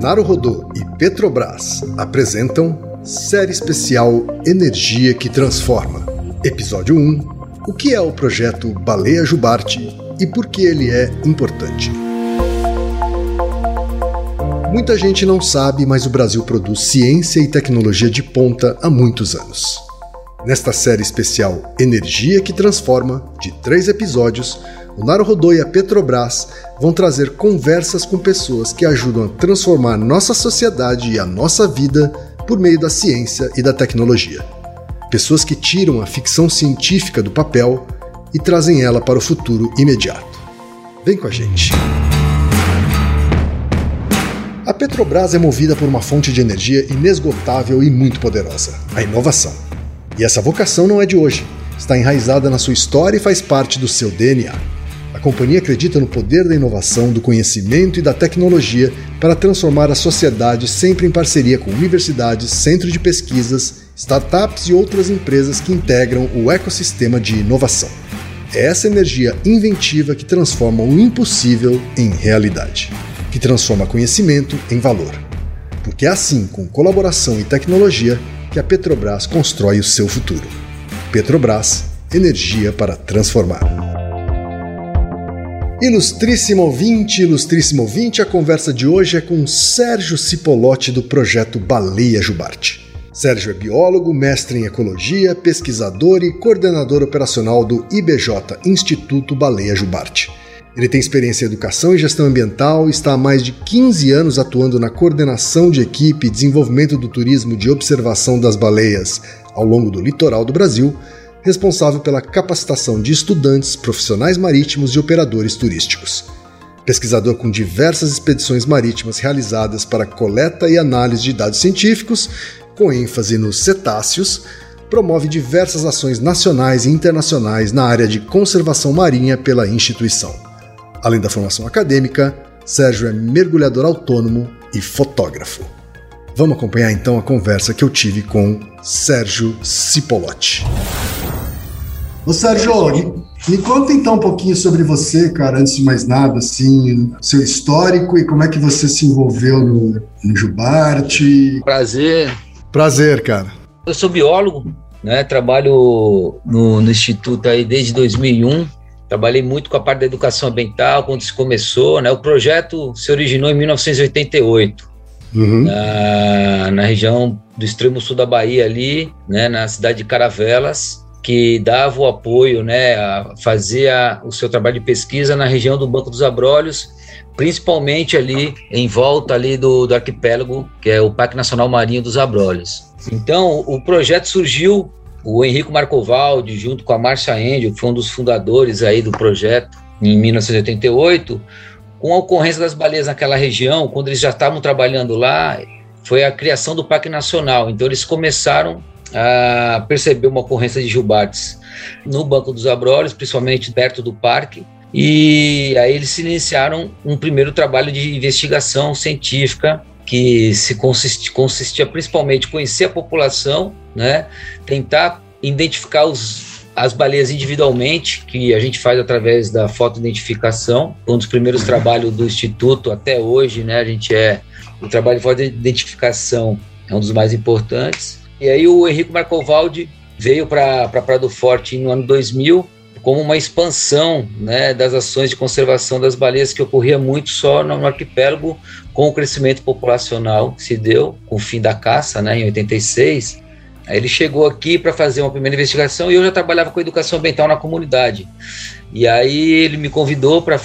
Naruhodô e Petrobras apresentam série especial Energia que Transforma. Episódio 1: O que é o projeto Baleia Jubarte e por que ele é importante? Muita gente não sabe, mas o Brasil produz ciência e tecnologia de ponta há muitos anos. Nesta série especial Energia que Transforma, de três episódios, o Naruhodô e a Petrobras vão trazer conversas com pessoas que ajudam a transformar nossa sociedade e a nossa vida por meio da ciência e da tecnologia. Pessoas que tiram a ficção científica do papel e trazem ela para o futuro imediato. Vem com a gente! A Petrobras é movida por uma fonte de energia inesgotável e muito poderosa: a inovação. E essa vocação não é de hoje, está enraizada na sua história e faz parte do seu DNA. A companhia acredita no poder da inovação, do conhecimento e da tecnologia para transformar a sociedade sempre em parceria com universidades, centros de pesquisas, startups e outras empresas que integram o ecossistema de inovação. É essa energia inventiva que transforma o impossível em realidade, que transforma conhecimento em valor. Porque é assim, com colaboração e tecnologia, que a Petrobras constrói o seu futuro. Petrobras, energia para transformar. Ilustríssimo ouvinte, ilustríssimo ouvinte, a conversa de hoje é com Sérgio Cipolotti do projeto Baleia Jubarte. Sérgio é biólogo, mestre em ecologia, pesquisador e coordenador operacional do IBJ, Instituto Baleia Jubarte. Ele tem experiência em educação e gestão ambiental está há mais de 15 anos atuando na coordenação de equipe e desenvolvimento do turismo de observação das baleias ao longo do litoral do Brasil, responsável pela capacitação de estudantes, profissionais marítimos e operadores turísticos. Pesquisador com diversas expedições marítimas realizadas para coleta e análise de dados científicos, com ênfase nos cetáceos, promove diversas ações nacionais e internacionais na área de conservação marinha pela instituição. Além da formação acadêmica, Sérgio é mergulhador autônomo e fotógrafo. Vamos acompanhar então a conversa que eu tive com Sérgio Cipolotti. Ô Sérgio, me conta então um pouquinho sobre você, cara, antes de mais nada, assim, seu histórico e como é que você se envolveu no, no Jubarte. Prazer. Prazer, cara. Eu sou biólogo, né? Trabalho no, no Instituto aí desde 2001. Trabalhei muito com a parte da educação ambiental quando se começou, né? O projeto se originou em 1988. Uhum. Na, na região do extremo sul da Bahia ali, né, na cidade de Caravelas, que dava o apoio, né, a fazer o seu trabalho de pesquisa na região do Banco dos Abrolhos, principalmente ali em volta ali do, do arquipélago, que é o Parque Nacional Marinho dos Abrolhos. Então, o projeto surgiu, o Henrico Marcovaldi, junto com a Márcia Angel, que foi um dos fundadores aí do projeto, em 1988, com a ocorrência das baleias naquela região, quando eles já estavam trabalhando lá, foi a criação do Parque Nacional. Então, eles começaram a perceber uma ocorrência de jubates no Banco dos Abrolhos, principalmente perto do parque, e aí eles iniciaram um primeiro trabalho de investigação científica que se consistia, consistia principalmente em conhecer a população, né, tentar identificar os, as baleias individualmente, que a gente faz através da fotoidentificação, um dos primeiros trabalhos do Instituto até hoje, né, a gente é, o trabalho de fotoidentificação é um dos mais importantes, e aí o Henrico Marcovaldi veio para Prado Forte no ano 2000 como uma expansão né, das ações de conservação das baleias que ocorria muito só no arquipélago com o crescimento populacional que se deu com o fim da caça né, em 86. Aí ele chegou aqui para fazer uma primeira investigação e eu já trabalhava com educação ambiental na comunidade. E aí ele me convidou para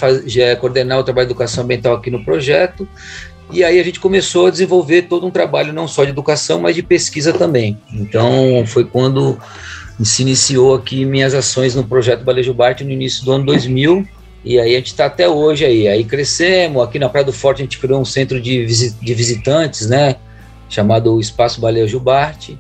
coordenar o trabalho de educação ambiental aqui no projeto e aí a gente começou a desenvolver todo um trabalho não só de educação, mas de pesquisa também. Então foi quando se iniciou aqui minhas ações no projeto Balejo Bart no início do ano 2000. E aí a gente está até hoje aí. Aí crescemos, aqui na Praia do Forte a gente criou um centro de, de visitantes, né? Chamado Espaço Baleia Jubarte,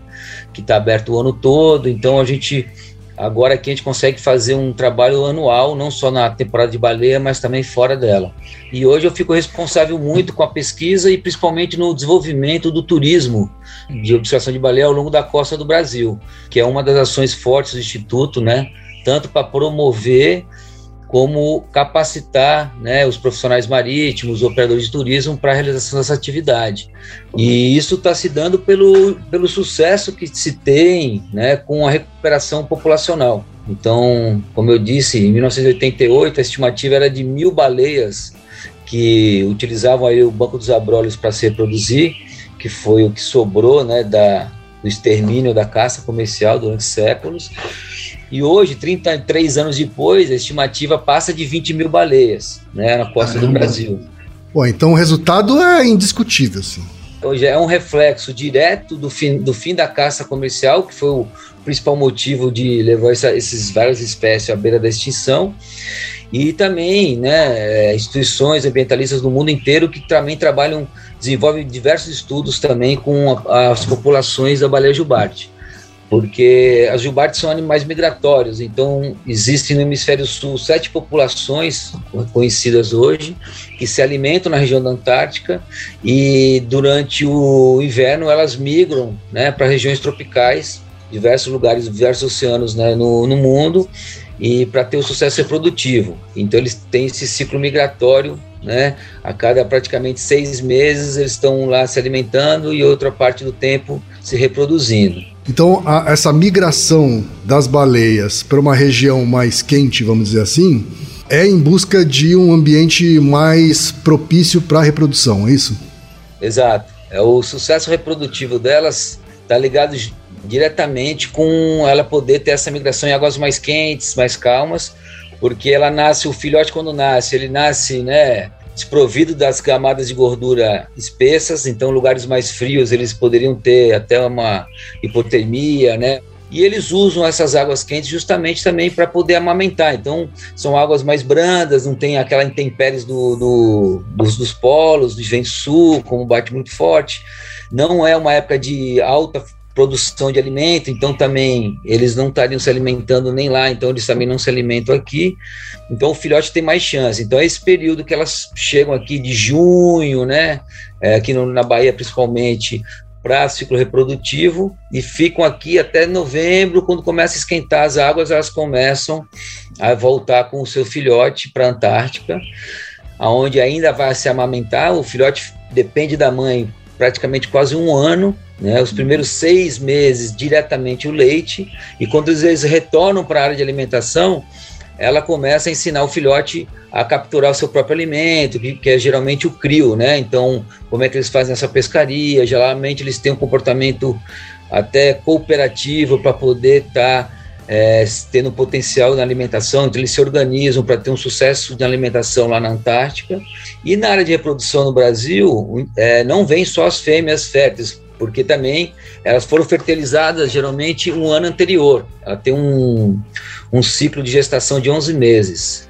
que está aberto o ano todo. Então a gente Agora aqui a gente consegue fazer um trabalho anual, não só na temporada de baleia, mas também fora dela. E hoje eu fico responsável muito com a pesquisa e principalmente no desenvolvimento do turismo de observação de baleia ao longo da costa do Brasil, que é uma das ações fortes do Instituto, né? Tanto para promover como capacitar né, os profissionais marítimos, os operadores de turismo para a realização dessa atividade. E isso está se dando pelo, pelo sucesso que se tem né, com a recuperação populacional. Então, como eu disse, em 1988 a estimativa era de mil baleias que utilizavam aí o Banco dos Abrolhos para se reproduzir, que foi o que sobrou né, da, do extermínio da caça comercial durante séculos. E hoje, 33 anos depois, a estimativa passa de 20 mil baleias né, na costa Caramba. do Brasil. Pô, então o resultado é indiscutível, sim. Hoje é um reflexo direto do fim, do fim da caça comercial, que foi o principal motivo de levar essa, esses várias espécies à beira da extinção e também né, é, instituições ambientalistas do mundo inteiro que também trabalham, desenvolvem diversos estudos também com a, as populações da baleia jubarte, porque as jubartes são animais migratórios, então existem no hemisfério sul sete populações conhecidas hoje que se alimentam na região da Antártica e durante o inverno elas migram né, para regiões tropicais, diversos lugares, diversos oceanos né, no, no mundo e para ter o sucesso reprodutivo. Então eles têm esse ciclo migratório, né? A cada praticamente seis meses eles estão lá se alimentando e outra parte do tempo se reproduzindo. Então a, essa migração das baleias para uma região mais quente, vamos dizer assim, é em busca de um ambiente mais propício para a reprodução, é isso? Exato. É o sucesso reprodutivo delas está ligado diretamente com ela poder ter essa migração em águas mais quentes, mais calmas, porque ela nasce, o filhote quando nasce, ele nasce, né, desprovido das camadas de gordura espessas, então lugares mais frios eles poderiam ter até uma hipotermia, né? E eles usam essas águas quentes justamente também para poder amamentar. Então, são águas mais brandas, não tem aquela intempéries do, do, dos, dos polos, do vento sul, como bate muito forte. Não é uma época de alta produção de alimento, então também eles não estariam se alimentando nem lá, então eles também não se alimentam aqui. Então o filhote tem mais chance. Então é esse período que elas chegam aqui de junho, né? É, aqui no, na Bahia principalmente para ciclo reprodutivo e ficam aqui até novembro, quando começa a esquentar as águas, elas começam a voltar com o seu filhote para a Antártica, aonde ainda vai se amamentar. O filhote depende da mãe praticamente quase um ano né, os primeiros seis meses diretamente o leite, e quando eles retornam para a área de alimentação, ela começa a ensinar o filhote a capturar o seu próprio alimento, que, que, é geralmente o crio, né? Então, como é que eles fazem essa pescaria? Geralmente eles têm um comportamento até cooperativo para poder estar tá, é, tendo potencial na alimentação, então eles se organizam para ter um sucesso de alimentação lá na Antártica. E na área de reprodução no Brasil, é, não vem só as fêmeas férteis, porque também elas foram fertilizadas geralmente um ano anterior. Ela tem um, um ciclo de gestação de 11 meses.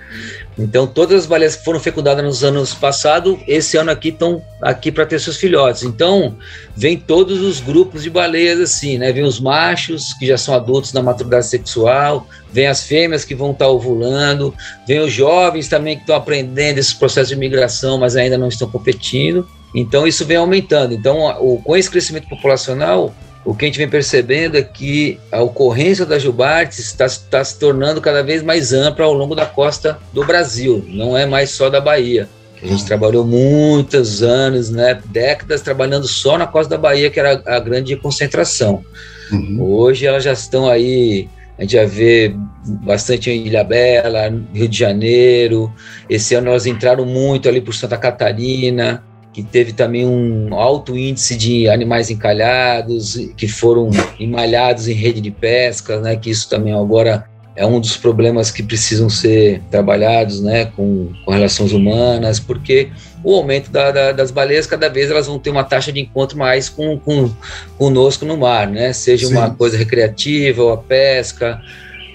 Então, todas as baleias que foram fecundadas nos anos passados, esse ano aqui estão aqui para ter seus filhotes. Então, vem todos os grupos de baleias assim, né? Vem os machos, que já são adultos na maturidade sexual, vem as fêmeas que vão estar tá ovulando, vem os jovens também que estão aprendendo esse processo de migração, mas ainda não estão competindo. Então isso vem aumentando. Então, o, com esse crescimento populacional, o que a gente vem percebendo é que a ocorrência da Jubartes está, está se tornando cada vez mais ampla ao longo da costa do Brasil, não é mais só da Bahia. A gente trabalhou muitos anos, né, décadas trabalhando só na costa da Bahia, que era a grande concentração. Uhum. Hoje elas já estão aí, a gente já vê bastante em Ilha Bela, Rio de Janeiro. Esse ano elas entraram muito ali por Santa Catarina, que teve também um alto índice de animais encalhados, que foram emalhados em rede de pesca, né, que isso também agora é um dos problemas que precisam ser trabalhados né, com, com relações humanas, porque o aumento da, da, das baleias, cada vez elas vão ter uma taxa de encontro mais com, com conosco no mar, né? seja Sim. uma coisa recreativa ou a pesca,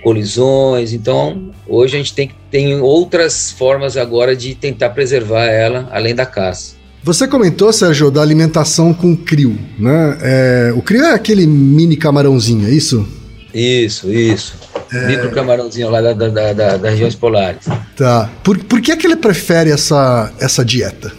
colisões. Então, hoje a gente tem, tem outras formas agora de tentar preservar ela, além da caça. Você comentou, Sérgio, da alimentação com crio, né? É, o crio é aquele mini camarãozinho, é isso? Isso, isso. É... Micro camarãozinho lá da, da, da, das regiões polares. Tá. Por, por que, é que ele prefere essa, essa dieta?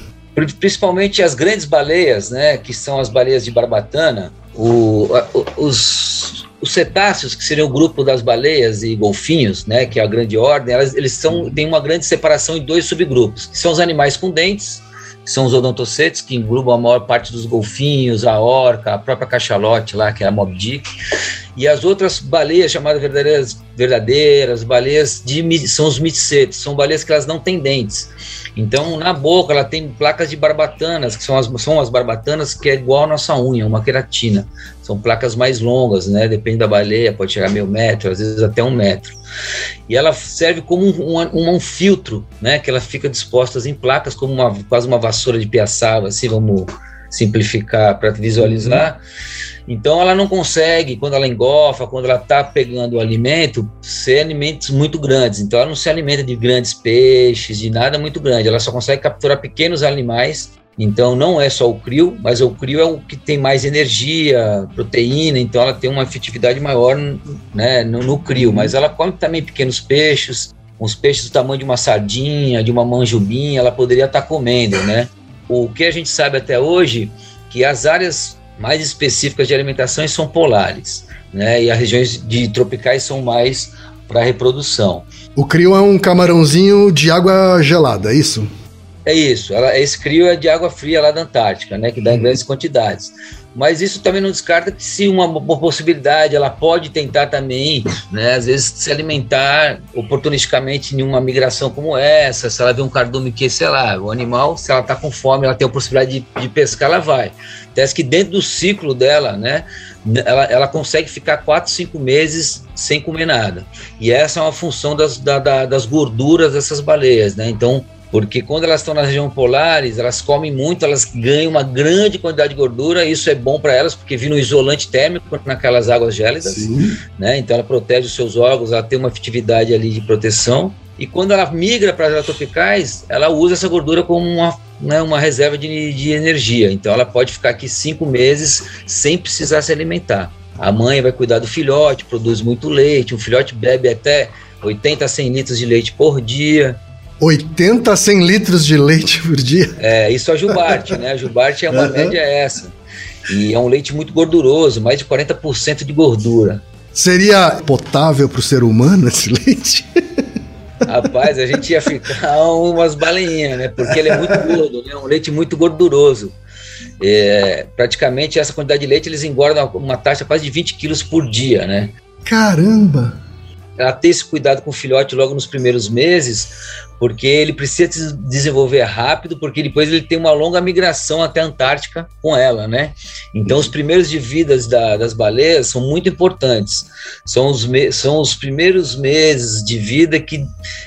Principalmente as grandes baleias, né? Que são as baleias de barbatana. O, os, Os cetáceos, que seriam o grupo das baleias e golfinhos, né, que é a grande ordem, elas, eles são, têm uma grande separação em dois subgrupos, que são os animais com dentes, são os odontocetes, que englobam a maior parte dos golfinhos, a orca, a própria cachalote lá, que é a Mob Dick, e as outras baleias chamadas verdadeiras, verdadeiras baleias de, são os micetes, são baleias que elas não têm dentes. Então, na boca, ela tem placas de barbatanas, que são as, são as barbatanas que é igual a nossa unha, uma queratina. São placas mais longas, né? Depende da baleia, pode chegar meio metro, às vezes até um metro. E ela serve como um, um, um filtro, né? Que ela fica disposta em placas, como uma, quase uma vassoura de piaçava, assim, vamos simplificar para visualizar. Uhum então ela não consegue, quando ela engofa, quando ela está pegando o alimento, ser alimentos muito grandes. Então ela não se alimenta de grandes peixes, de nada muito grande. Ela só consegue capturar pequenos animais. Então não é só o crio, mas o crio é o que tem mais energia, proteína, então ela tem uma efetividade maior né, no, no crio. Mas ela come também pequenos peixes, uns peixes do tamanho de uma sardinha, de uma manjubinha, ela poderia estar tá comendo, né? O que a gente sabe até hoje que as áreas mais específicas de alimentação são polares, né? E as regiões de tropicais são mais para reprodução. O crio é um camarãozinho de água gelada, é isso? É isso. Ela, esse crio é de água fria lá da Antártica, né? Que dá em uhum. grandes quantidades. Mas isso também não descarta que se uma, possibilidade, ela pode tentar também, né, às vezes se alimentar oportunisticamente em uma migração como essa, se ela vê um cardume que, sei lá, o animal, se ela está com fome, ela tem a possibilidade de, de pescar, ela vai. Teste que dentro do ciclo dela, né, ela, ela consegue ficar 4, 5 meses sem comer nada. E essa é uma função das, da, da, das gorduras dessas baleias, né? Então, porque quando elas estão na região polares, elas comem muito, elas ganham uma grande quantidade de gordura, isso é bom para elas, porque vira um isolante térmico naquelas águas gélidas, Sim. né? Então ela protege os seus órgãos, ela tem uma efetividade ali de proteção. E quando ela migra para as áreas tropicais, ela usa essa gordura como uma, né, uma reserva de, de energia. Então ela pode ficar aqui cinco meses sem precisar se alimentar. A mãe vai cuidar do filhote, produz muito leite, um filhote bebe até 80 a 100 litros de leite por dia. 80 a 100 litros de leite por dia? É, isso é a Jubarte, né? A Jubarte é uma uhum. média essa. E é um leite muito gorduroso, mais de 40% de gordura. Seria potável para o ser humano esse leite? Rapaz, a gente ia ficar umas baleinhas, né? Porque ele é muito gordo, né? Um leite muito gorduroso. É, praticamente essa quantidade de leite eles engordam uma taxa quase de 20 quilos por dia, né? Caramba! Ela ter esse cuidado com o filhote logo nos primeiros meses, porque ele precisa se desenvolver rápido, porque depois ele tem uma longa migração até a Antártica com ela, né? Então, os primeiros de vidas da, das baleias são muito importantes. São os, são os primeiros meses de vida que,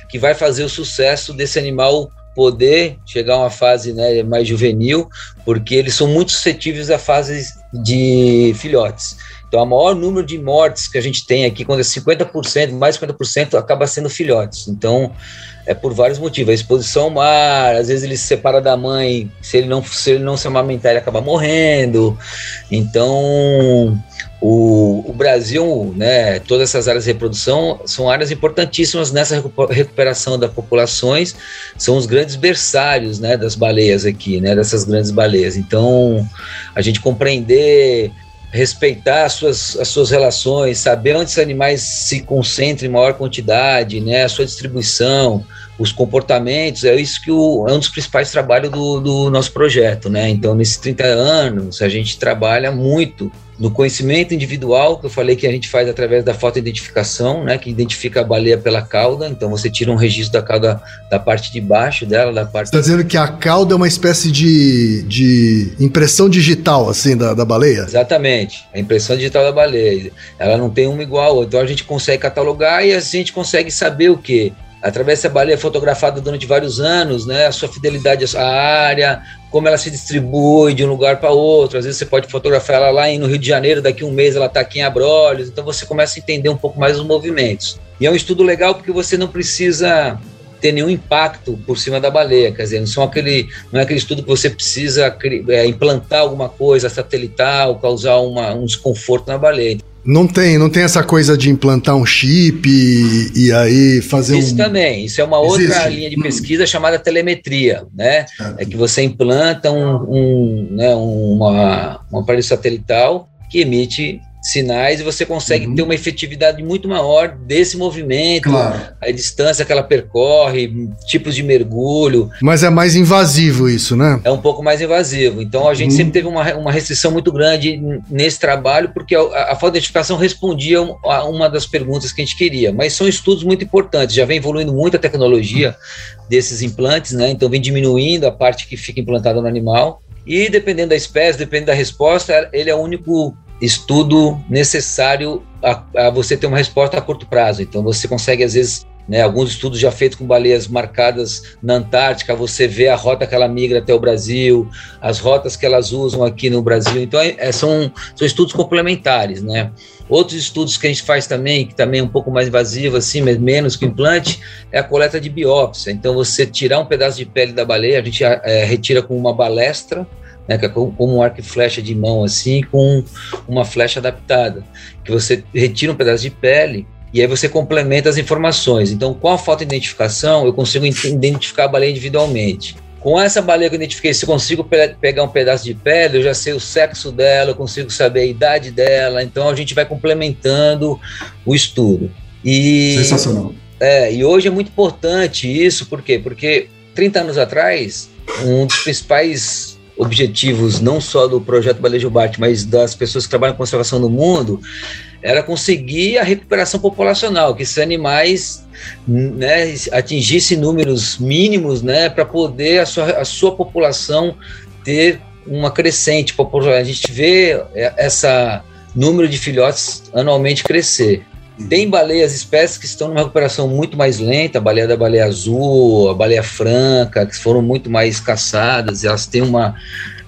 que vai fazer o sucesso desse animal poder chegar a uma fase né, mais juvenil, porque eles são muito suscetíveis à fase de filhotes. Então, o maior número de mortes que a gente tem aqui, quando é 50%, mais de 50%, acaba sendo filhotes. Então, é por vários motivos. A exposição ao mar, às vezes ele se separa da mãe, se ele não se, ele não se amamentar, ele acaba morrendo. Então, o, o, Brasil, né, todas essas áreas de reprodução são áreas importantíssimas nessa recuperação das populações, são os grandes berçários né, das baleias aqui, né, dessas grandes baleias. Então, a gente compreender respeitar as suas, as suas relações, saber onde esses animais se concentram em maior quantidade, né, a sua distribuição, os comportamentos, é isso que o, é um dos principais trabalhos do, do nosso projeto, né? Então, nesses 30 anos, a gente trabalha muito no conhecimento individual, que eu falei que a gente faz através da fotoidentificação, né, que identifica a baleia pela cauda, então você tira um registro da cauda da parte de baixo dela, da parte... Está dizendo que a cauda é uma espécie de, de impressão digital, assim, da, da baleia? Exatamente, a impressão digital da baleia. Ela não tem uma igual, então a gente consegue catalogar e a gente consegue saber o que? Através dessa baleia fotografada durante vários anos, né, a sua fidelidade à área, como ela se distribui de um lugar para outro. Às vezes você pode fotografar ela lá no Rio de Janeiro, daqui a um mês ela está aqui em Abrolhos, então você começa a entender um pouco mais os movimentos. E é um estudo legal porque você não precisa ter nenhum impacto por cima da baleia, quer dizer, não, são aquele, não é aquele estudo que você precisa é, implantar alguma coisa satelital, causar uma, um desconforto na baleia. Não tem, não tem essa coisa de implantar um chip e, e aí fazer isso um... também, isso é uma outra Existe. linha de pesquisa chamada telemetria, né? Ah. É que você implanta um, um, né, uma, um aparelho satelital que emite sinais e você consegue uhum. ter uma efetividade muito maior desse movimento, claro. a distância que ela percorre, tipos de mergulho. Mas é mais invasivo isso, né? É um pouco mais invasivo. Então a gente uhum. sempre teve uma, uma restrição muito grande nesse trabalho, porque a, a falta de identificação respondia a uma das perguntas que a gente queria. Mas são estudos muito importantes, já vem evoluindo muito a tecnologia desses implantes, né? Então vem diminuindo a parte que fica implantada no animal. E dependendo da espécie, dependendo da resposta, ele é o único estudo necessário a, a, você ter uma resposta a curto prazo. Então você consegue às vezes né, alguns estudos já feitos com baleias marcadas na Antártica, você vê a rota que ela migra até o Brasil, as rotas que elas usam aqui no Brasil. Então, é, é são, são estudos complementares, né? Outros estudos que a gente faz também, que também é um pouco mais invasivo, assim, mas menos que implante, é a coleta de biópsia. Então, você tirar um pedaço de pele da baleia, a gente é, retira com uma balestra, né, que é como um arco e flecha de mão, assim, com uma flecha adaptada, que você retira um pedaço de pele e aí você complementa as informações. Então, com a foto de identificação, eu consigo identificar a baleia individualmente. Com essa baleia que eu identifiquei, se eu consigo pe pegar um pedaço de pele, eu já sei o sexo dela, eu consigo saber a idade dela, então a gente vai complementando o estudo. E, Sensacional. É, e hoje é muito importante isso, por quê? Porque 30 anos atrás, um dos principais objetivos não só do projeto Balejo Bart, mas das pessoas que trabalham com conservação no mundo, era conseguir a recuperação populacional, que esses animais né, atingissem números mínimos né, para poder a sua, a sua população ter uma crescente. A gente vê essa número de filhotes anualmente crescer. Tem baleias, espécies que estão numa recuperação muito mais lenta, a baleia da baleia azul, a baleia franca, que foram muito mais caçadas, elas têm uma,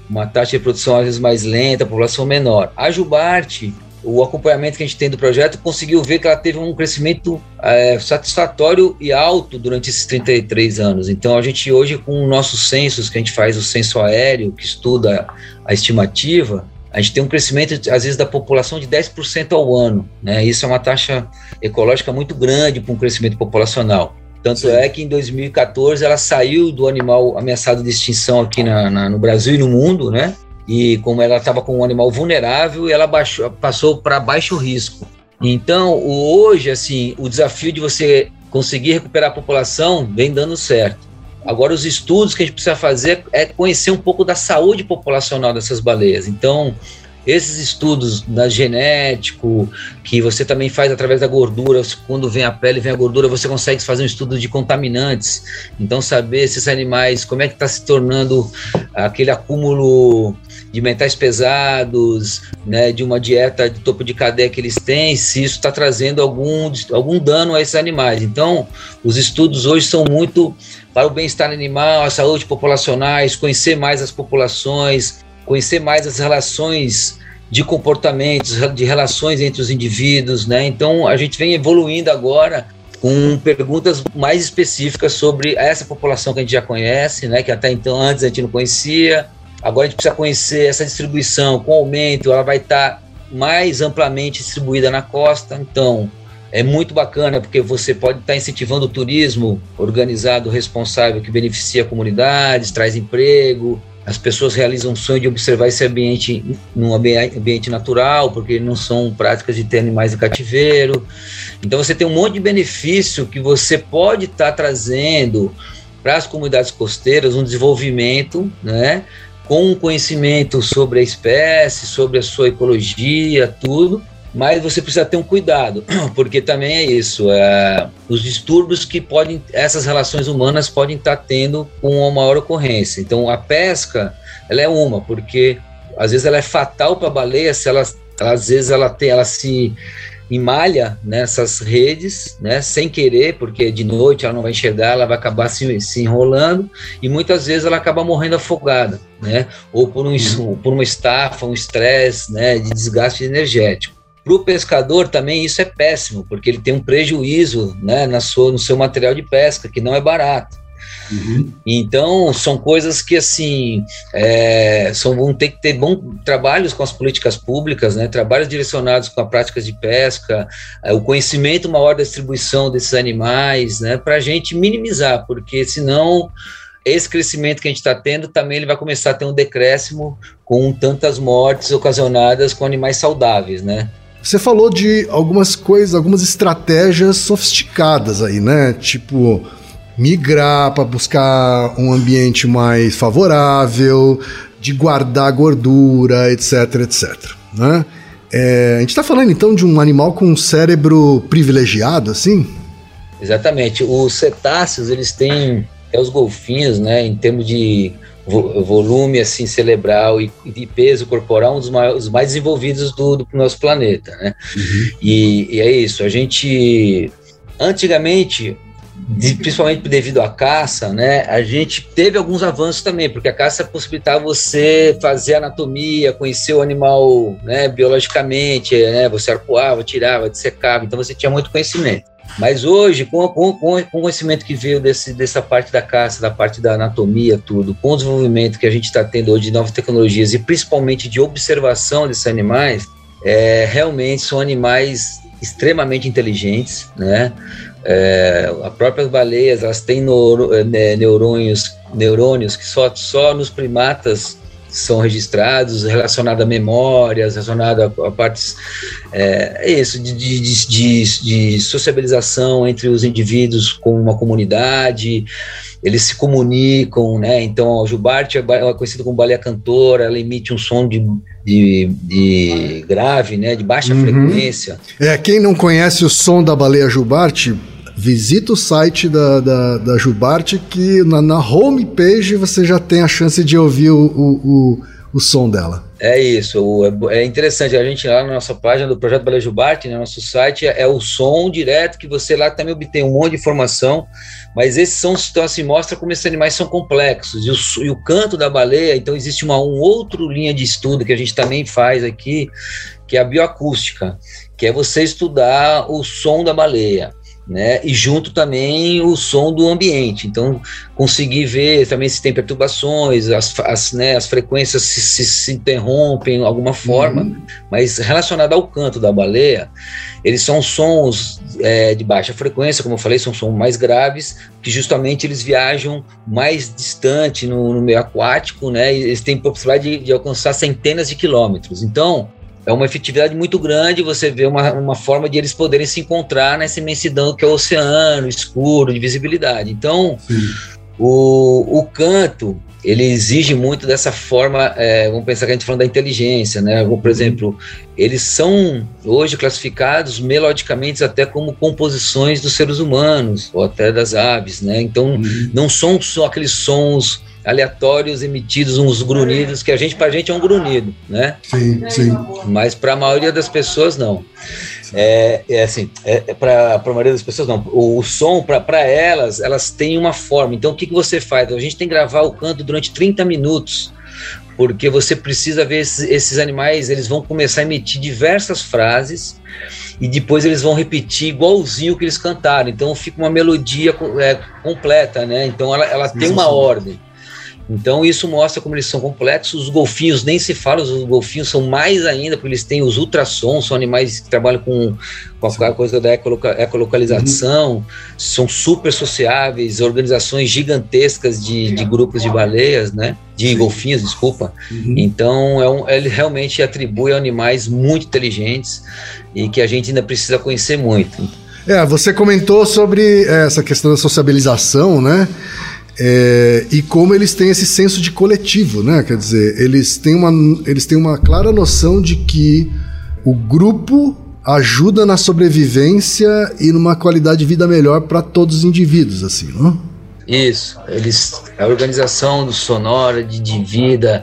uma taxa de reprodução às vezes mais lenta, população menor. A jubarte, o acompanhamento que a gente tem do projeto, conseguiu ver que ela teve um crescimento é, satisfatório e alto durante esses 33 anos. Então, a gente hoje, com nossos censos, que a gente faz o censo aéreo, que estuda a estimativa, a gente tem um crescimento, às vezes, da população de 10% ao ano. Né? Isso é uma taxa ecológica muito grande para um crescimento populacional. Tanto Sim. é que em 2014 ela saiu do animal ameaçado de extinção aqui na, na, no Brasil e no mundo, né? E como ela estava com um animal vulnerável, ela baixou, passou para baixo risco. Então, hoje, assim, o desafio de você conseguir recuperar a população vem dando certo. Agora, os estudos que a gente precisa fazer é conhecer um pouco da saúde populacional dessas baleias. Então, esses estudos da genético, que você também faz através da gordura, quando vem a pele, vem a gordura, você consegue fazer um estudo de contaminantes. Então, saber esses animais, como é que está se tornando aquele acúmulo de metais pesados, né, de uma dieta de topo de cadeia que eles têm, se isso está trazendo algum, algum dano a esses animais. Então, os estudos hoje são muito para o bem-estar animal, a saúde populacionais, conhecer mais as populações, conhecer mais as relações de comportamentos, de relações entre os indivíduos, né? Então, a gente vem evoluindo agora com perguntas mais específicas sobre essa população que a gente já conhece, né? Que até então antes a gente não conhecia, Agora a gente precisa conhecer essa distribuição, com aumento, ela vai estar tá mais amplamente distribuída na costa. Então, é muito bacana porque você pode estar tá incentivando o turismo organizado, responsável, que beneficia comunidades, traz emprego. As pessoas realizam o sonho de observar esse ambiente num ambiente natural, porque não são práticas de ter animais de cativeiro. Então você tem um monte de benefício que você pode estar tá trazendo para as comunidades costeiras, um desenvolvimento, né? Com conhecimento sobre a espécie, sobre a sua ecologia, tudo, mas você precisa ter um cuidado, porque também é isso, é, os distúrbios que podem, essas relações humanas podem estar tendo com uma maior ocorrência. Então, a pesca, ela é uma, porque às vezes ela é fatal para a baleia se ela, às vezes ela tem, ela se malha nessas redes, né, sem querer, porque de noite ela não vai enxergar, ela vai acabar se, se enrolando e muitas vezes ela acaba morrendo afogada, né, ou por, um, por uma estafa, um estresse, né, de desgaste energético. Para o pescador também isso é péssimo, porque ele tem um prejuízo né, na sua, no seu material de pesca, que não é barato. Uhum. Então, são coisas que, assim, é, são, vão ter que ter bons trabalhos com as políticas públicas, né, trabalhos direcionados com a práticas de pesca, é, o conhecimento maior da distribuição desses animais, né, para a gente minimizar, porque senão esse crescimento que a gente está tendo também ele vai começar a ter um decréscimo com tantas mortes ocasionadas com animais saudáveis, né? Você falou de algumas coisas, algumas estratégias sofisticadas aí, né? Tipo, migrar para buscar um ambiente mais favorável, de guardar gordura, etc, etc. Né? É, a gente está falando então de um animal com um cérebro privilegiado, assim? Exatamente. Os cetáceos, eles têm, é os golfinhos, né, em termos de volume assim cerebral e de peso corporal um dos mais, os mais desenvolvidos do, do nosso planeta, né? Uhum. E, e, é isso. A gente antigamente de, principalmente devido à caça, né, a gente teve alguns avanços também, porque a caça possibilitava você fazer anatomia, conhecer o animal né, biologicamente, né, você arpoava, tirava, dissecava, então você tinha muito conhecimento. Mas hoje, com, com, com, o conhecimento que veio desse, dessa parte da caça, da parte da anatomia, tudo, com o desenvolvimento que a gente está tendo hoje de novas tecnologias e principalmente de observação desses animais, é, realmente são animais extremamente inteligentes, né? É, as próprias baleias elas têm né, neurônios, neurônios que só, só nos primatas são registrados, relacionados a memórias, relacionado a, a partes, é, é isso, de, de, de, de, sociabilização entre os indivíduos com uma comunidade, eles se comunicam, né? Então, a jubarte é, é conhecida como baleia cantora, ela emite um som de, de, de grave, né? De baixa uhum. frequência. É, quem não conhece o som da baleia jubarte, visita o site da, da, da Jubarte que na, na homepage você já tem a chance de ouvir o, o, o, o som dela. É isso, é, é interessante. A gente lá na nossa página do Projeto Baleia Jubarte, né, nosso site, é, é, o som direto que você lá também obtém um monte de informação, mas esses sons então, assim, mostra como esses animais são complexos. E o, e o canto da baleia, então existe uma um outro linha de estudo que a gente também faz aqui, que é a bioacústica, que é você estudar o som da baleia né? E junto também o som do ambiente. Então, conseguir ver também se tem perturbações, as, as, né, as frequências se, se, se interrompem de alguma forma, uhum. mas relacionado ao canto da baleia, eles são sons é, de baixa frequência, como eu falei, são sons mais graves, que justamente eles viajam mais distante no, no meio aquático, né? E eles têm possibilidade de, de alcançar centenas de quilômetros. Então, é uma efetividade muito grande você vê uma, uma forma de eles poderem se encontrar nessa imensidão que é o oceano escuro, de visibilidade. Então, o, o canto, ele exige muito dessa forma, é, vamos pensar que a gente tá falando da inteligência, né? Por uhum. exemplo, eles são hoje classificados melodicamente até como composições dos seres humanos, ou até das aves, né? Então, uhum. não são só aqueles sons aleatórios emitidos, uns grunhidos, que a gente, pra gente é um grunhido, né? Sim, sim. Mas para a maioria das pessoas, não. É, é assim, é, é para a maioria das pessoas, não. O, o som, para elas, elas têm uma forma. Então, o que, que você faz? A gente tem que gravar o canto durante 30 minutos porque você precisa ver esses, esses, animais, eles vão começar a emitir diversas frases e depois eles vão repetir igualzinho que eles cantaram. Então fica uma melodia é, completa, né? Então ela, ela tem uma ordem. Então isso mostra como eles são complexos. Os golfinhos nem se fala, os golfinhos são mais ainda, porque eles têm os ultrassons, são animais que trabalham com, com a coisa da ecolocalização, uhum. são super sociáveis, organizações gigantescas de, de grupos de baleias, né? De Sim. golfinhos, desculpa. Uhum. Então é um, ele realmente atribui a animais muito inteligentes e que a gente ainda precisa conhecer muito. É, você comentou sobre essa questão da sociabilização, né? É, e como eles têm esse senso de coletivo, né? Quer dizer, eles têm uma, eles têm uma clara noção de que o grupo ajuda na sobrevivência e numa qualidade de vida melhor para todos os indivíduos, assim, não? Isso. Eles, a organização sonora, de, de vida,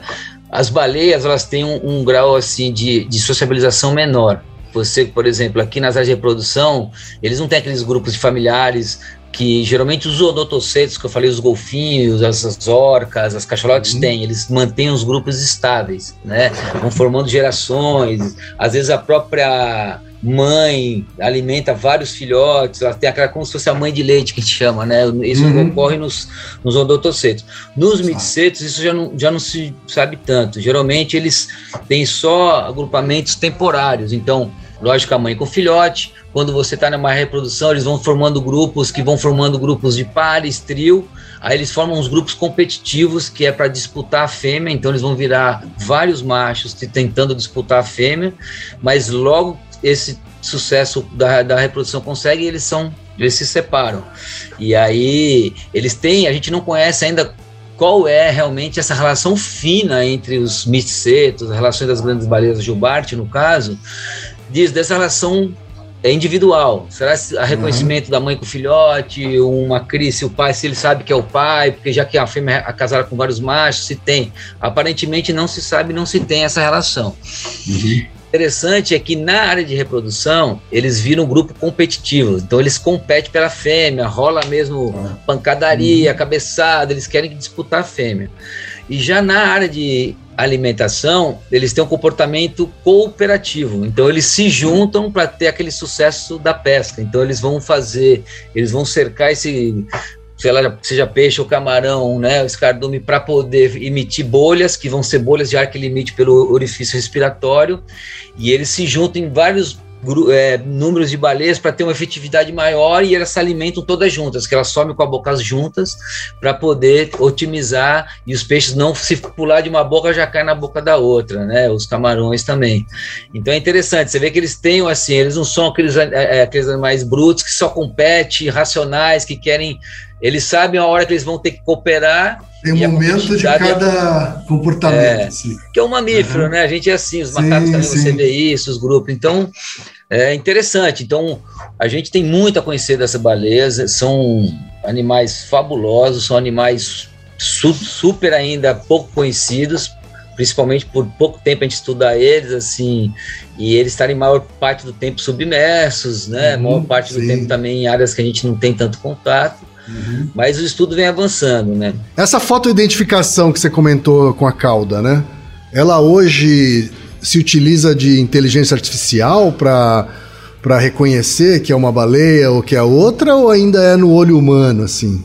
as baleias elas têm um, um grau assim de, de sociabilização menor. Você, por exemplo, aqui nas áreas de reprodução, eles não têm aqueles grupos de familiares que geralmente os odontocetos, que eu falei, os golfinhos, as, as orcas, as cachalotes uhum. têm, eles mantêm os grupos estáveis, né? Vão formando gerações, às vezes a própria mãe alimenta vários filhotes, ela tem aquela como se fosse a mãe de leite que a gente chama, né? Isso uhum. ocorre nos, nos odontocetos. Nos micetos, isso já não, já não se sabe tanto. Geralmente eles têm só agrupamentos temporários, então, lógico, a mãe com filhote, quando você está numa reprodução, eles vão formando grupos que vão formando grupos de pares, trio. Aí eles formam uns grupos competitivos que é para disputar a fêmea. Então eles vão virar vários machos tentando disputar a fêmea, mas logo esse sucesso da, da reprodução consegue, eles são eles se separam. E aí eles têm, a gente não conhece ainda qual é realmente essa relação fina entre os micetos, as relações das grandes baleias Gilbarte, no caso, diz dessa relação individual. Será a reconhecimento uhum. da mãe com o filhote, uma crise, se o pai, se ele sabe que é o pai, porque já que a fêmea é casada com vários machos, se tem. Aparentemente não se sabe, não se tem essa relação. Uhum interessante é que na área de reprodução eles viram um grupo competitivo, então eles competem pela fêmea, rola mesmo ah. pancadaria, uhum. cabeçada, eles querem disputar a fêmea. E já na área de alimentação, eles têm um comportamento cooperativo. Então eles se juntam para ter aquele sucesso da pesca. Então eles vão fazer, eles vão cercar esse sei lá, seja peixe ou camarão, né, escardume, para poder emitir bolhas, que vão ser bolhas de ar que ele emite pelo orifício respiratório, e eles se juntam em vários é, números de baleias para ter uma efetividade maior e elas se alimentam todas juntas, que elas somem com a boca juntas para poder otimizar e os peixes não se pular de uma boca já caem na boca da outra, né? Os camarões também. Então é interessante, você vê que eles têm assim, eles não são aqueles, é, é aqueles animais brutos que só competem, racionais, que querem eles sabem a hora que eles vão ter que cooperar. Tem um momento de cada é, comportamento. É, assim. Que é um mamífero, uhum. né? A gente é assim, os macacos sim, também sim. você vê isso, os grupos. Então, é interessante. Então, a gente tem muito a conhecer dessa baleia. São animais fabulosos, são animais su super ainda pouco conhecidos, principalmente por pouco tempo a gente estudar eles, assim, e eles estarem maior parte do tempo submersos, né? Uhum, maior parte sim. do tempo também em áreas que a gente não tem tanto contato. Uhum. Mas o estudo vem avançando, né? Essa fotoidentificação que você comentou com a cauda, né? Ela hoje se utiliza de inteligência artificial para para reconhecer que é uma baleia ou que é outra ou ainda é no olho humano assim?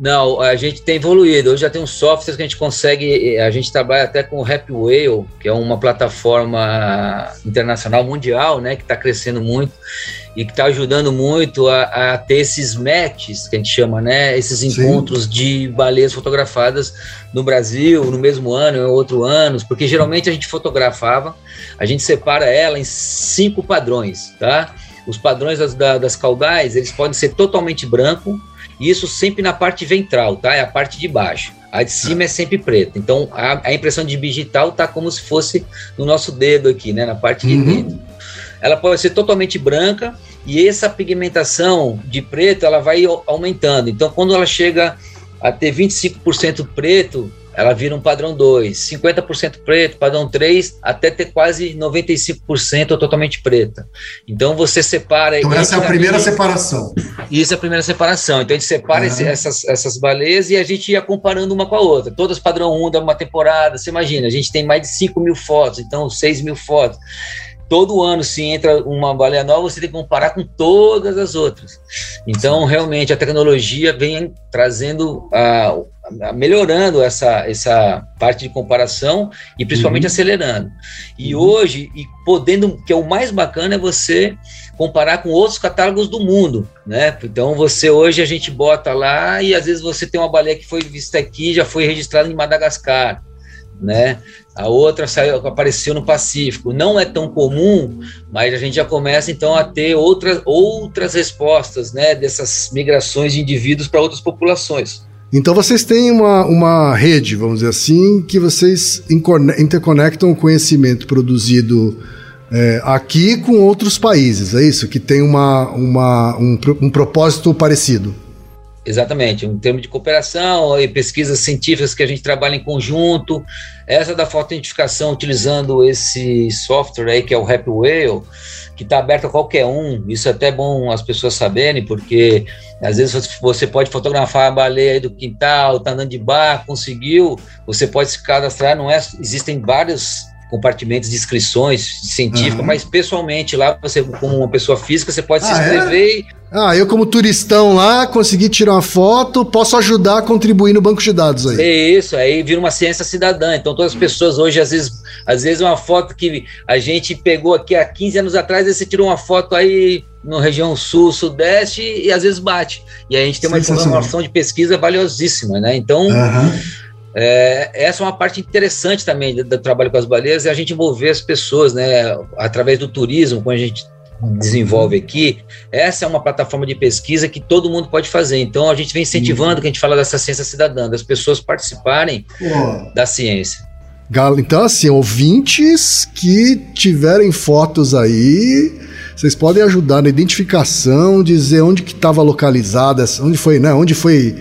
Não, a gente tem evoluído. Hoje já tem um software que a gente consegue. A gente trabalha até com o Happy Whale, que é uma plataforma internacional mundial, né, que está crescendo muito e que está ajudando muito a, a, ter esses matches que a gente chama, né, esses encontros Sim. de baleias fotografadas no Brasil no mesmo ano, em outro ano, porque geralmente a gente fotografava, a gente separa ela em cinco padrões, tá? Os padrões das, das caudais, eles podem ser totalmente branco, isso sempre na parte ventral, tá? É a parte de baixo. A de cima é sempre preta. Então a, a impressão de digital tá como se fosse no nosso dedo aqui, né? Na parte de uhum. dentro. Ela pode ser totalmente branca e essa pigmentação de preto ela vai aumentando. Então quando ela chega a ter 25% preto, ela vira um padrão 2, 50% preto, padrão 3, até ter quase 95% totalmente preta. Então você separa. Então essa é a primeira separação. Isso é a primeira separação. Então a gente separa uhum. essas, essas baleias e a gente ia comparando uma com a outra. Todas padrão 1 da uma temporada. Você imagina, a gente tem mais de 5 mil fotos, então 6 mil fotos todo ano, se entra uma baleia nova, você tem que comparar com todas as outras. Então, realmente, a tecnologia vem trazendo, a melhorando essa, essa parte de comparação e principalmente uhum. acelerando. E uhum. hoje, e podendo, que é o mais bacana, é você comparar com outros catálogos do mundo, né? Então, você hoje a gente bota lá e às vezes você tem uma baleia que foi vista aqui, já foi registrada em Madagascar né? A outra saiu, apareceu no Pacífico. Não é tão comum, mas a gente já começa então a ter outras, outras respostas, né? Dessas migrações de indivíduos para outras populações. Então vocês têm uma, uma rede, vamos dizer assim, que vocês interconectam o conhecimento produzido é, aqui com outros países, é isso? Que tem uma, uma, um, um propósito parecido. Exatamente, em termos de cooperação e pesquisas científicas que a gente trabalha em conjunto, essa da fotoidentificação utilizando esse software aí que é o Happy Whale, que está aberto a qualquer um, isso é até bom as pessoas saberem, porque às vezes você pode fotografar a baleia aí do quintal, tá andando de bar, conseguiu, você pode se cadastrar, não é, existem vários compartimentos de inscrições científicas, uhum. mas pessoalmente lá, você como uma pessoa física, você pode ah, se é? inscrever é? e ah, eu como turistão lá, consegui tirar uma foto, posso ajudar a contribuir no banco de dados aí. É isso, aí vira uma ciência cidadã. Então todas as pessoas hoje, às vezes, às vezes uma foto que a gente pegou aqui há 15 anos atrás, você tirou uma foto aí na região sul, sudeste, e às vezes bate. E a gente tem uma informação de pesquisa valiosíssima, né? Então, uhum é, essa é uma parte interessante também do, do, trabalho com as baleias, é a gente envolver as pessoas, né, através do turismo, quando a gente desenvolve aqui, essa é uma plataforma de pesquisa que todo mundo pode fazer. Então a gente vem incentivando, que a gente fala dessa ciência cidadã, das pessoas participarem da ciência. Então, assim, ouvintes que tiverem fotos aí, vocês podem ajudar na identificação, dizer onde que estava localizada, onde foi, né? Onde foi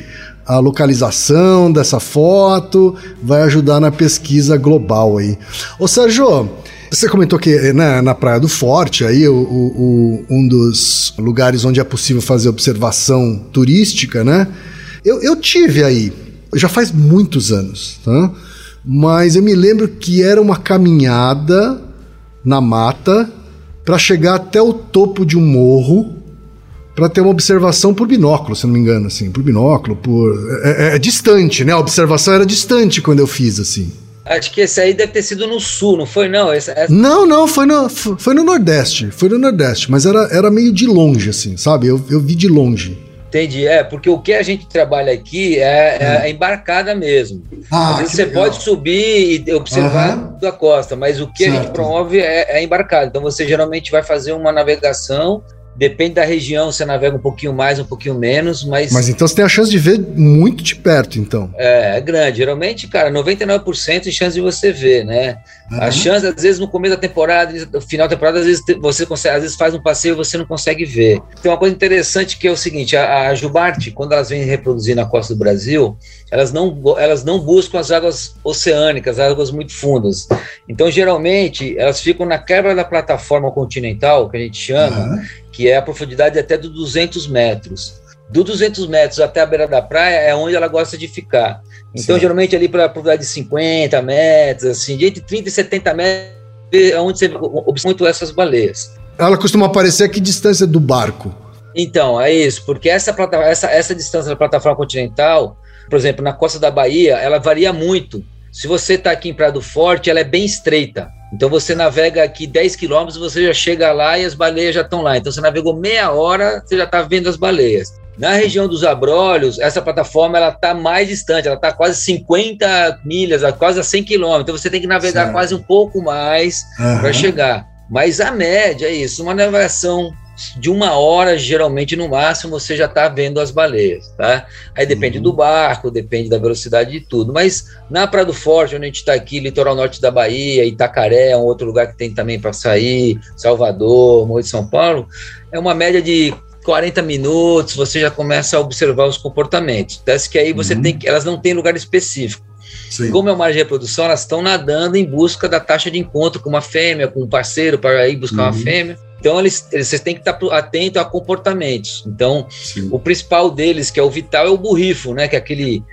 a localização dessa foto, vai ajudar na pesquisa global aí. Ô Sérgio, você comentou que né, na Praia do Forte, aí, o, o, um dos lugares onde é possível fazer observação turística, né? Eu, eu tive aí, já faz muitos anos, tá? Mas eu me lembro que era uma caminhada na mata para chegar até o topo de um morro para ter uma observação por binóculo, se não me engano, assim, por binóculo, por é, é, é distante, né? A observação era distante quando eu fiz assim. Acho que esse aí deve ter sido no sul, não foi não? Essa, essa... Não, não, foi no, foi no Nordeste. Foi no Nordeste, mas era, era meio de longe, assim, sabe? Eu, eu vi de longe. Entendi, é, porque o que a gente trabalha aqui é, é a embarcada mesmo. Ah, Às vezes você legal. pode subir e observar uhum. da costa, mas o que certo. a gente promove é, é a embarcada. Então você geralmente vai fazer uma navegação Depende da região, você navega um pouquinho mais, um pouquinho menos, mas. Mas então você tem a chance de ver muito de perto, então. É, é grande. Geralmente, cara, 99% de chance de você ver, né? Uhum. A chance, às vezes, no começo da temporada, no final da temporada, às vezes você consegue, às vezes faz um passeio e você não consegue ver. Tem uma coisa interessante que é o seguinte: a, a Jubarte, quando elas vêm reproduzir na costa do Brasil, elas não, elas não buscam as águas oceânicas, as águas muito fundas. Então, geralmente, elas ficam na quebra da plataforma continental, que a gente chama. Uhum que é a profundidade até dos 200 metros. Do 200 metros até a beira da praia é onde ela gosta de ficar. Então, Sim. geralmente, ali para a profundidade de 50 metros, assim, de entre 30 e 70 metros, é onde você observa muito essas baleias. Ela costuma aparecer a que distância do barco? Então, é isso, porque essa, essa, essa distância da plataforma continental, por exemplo, na costa da Bahia, ela varia muito. Se você está aqui em Praia do Forte, ela é bem estreita. Então você navega aqui 10 quilômetros, você já chega lá e as baleias já estão lá. Então você navegou meia hora, você já está vendo as baleias. Na região dos Abrolhos, essa plataforma ela está mais distante, ela está quase 50 milhas, quase a 100 quilômetros. Então você tem que navegar certo. quase um pouco mais uhum. para chegar. Mas a média é isso, uma navegação de uma hora, geralmente no máximo, você já está vendo as baleias, tá? Aí depende uhum. do barco, depende da velocidade de tudo. Mas na Praia do Forte, onde a gente está aqui, litoral norte da Bahia, Itacaré, é um outro lugar que tem também para sair, Salvador, Morro de São Paulo, é uma média de 40 minutos, você já começa a observar os comportamentos. Teste que aí você uhum. tem elas não têm lugar específico. Sim. Como é uma reprodução, elas estão nadando em busca da taxa de encontro com uma fêmea, com um parceiro para ir buscar uhum. uma fêmea. Então, eles, eles têm que estar atento a comportamentos. Então, Sim. o principal deles, que é o vital, é o burrifo, né? Que é aquele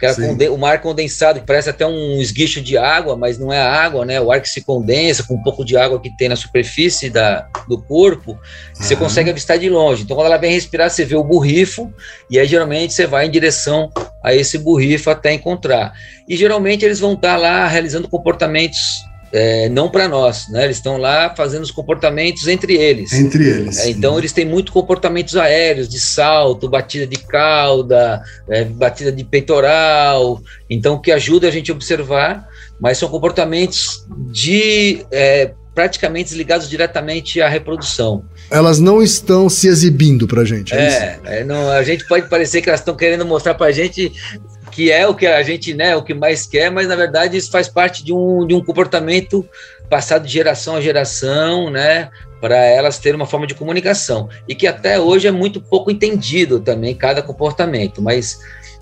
que o mar condensado, que parece até um esguicho de água, mas não é água, né? O ar que se condensa com um pouco de água que tem na superfície da, do corpo, uhum. você consegue avistar de longe. Então, quando ela vem respirar, você vê o burrifo, e aí geralmente você vai em direção a esse burrifo até encontrar. E geralmente eles vão estar lá realizando comportamentos é, não para nós, né? Eles estão lá fazendo os comportamentos entre eles. Entre eles. É, então eles têm muito comportamentos aéreos, de salto, batida de cauda, é, batida de peitoral, então que ajuda a gente a observar, mas são comportamentos de é, praticamente ligados diretamente à reprodução. Elas não estão se exibindo para gente. É, é, é não, a gente pode parecer que elas estão querendo mostrar para a gente que é o que a gente, né, o que mais quer, mas na verdade isso faz parte de um, de um comportamento passado de geração a geração, né, para elas terem uma forma de comunicação. E que até hoje é muito pouco entendido também cada comportamento, mas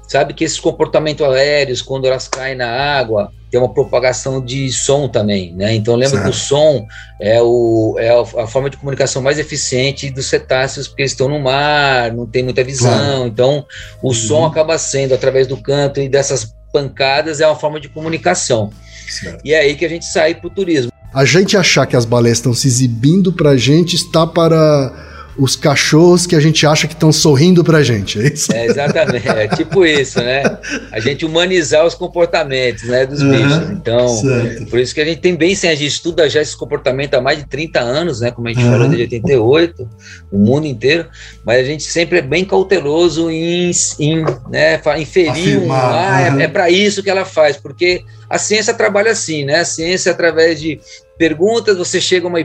sabe que esses comportamentos aéreos quando elas caem na água tem uma propagação de som também, né? Então lembra que o som é, o, é a, forma de comunicação mais eficiente dos cetáceos, porque eles estão no mar, não tem muita visão. Claro. Então o uhum. som acaba sendo através do canto e dessas pancadas é uma forma de comunicação. Certo. E é aí que a gente sai para o turismo. A gente achar que as baleias estão se exibindo para a gente está para os cachorros que a gente acha que estão sorrindo pra gente, é isso? É, exatamente, é tipo isso, né? A gente humanizar os comportamentos, né, dos uhum, bichos. Então, certo. por isso que a gente tem bem, sim, a gente estuda já esse comportamento há mais de 30 anos, né, como a gente uhum. falou, desde 88, o mundo inteiro, mas a gente sempre é bem cauteloso em, em né, inferir um, ah, uhum. é, é para isso que ela faz, porque a ciência trabalha assim, né? A ciência através de perguntas, você chega uma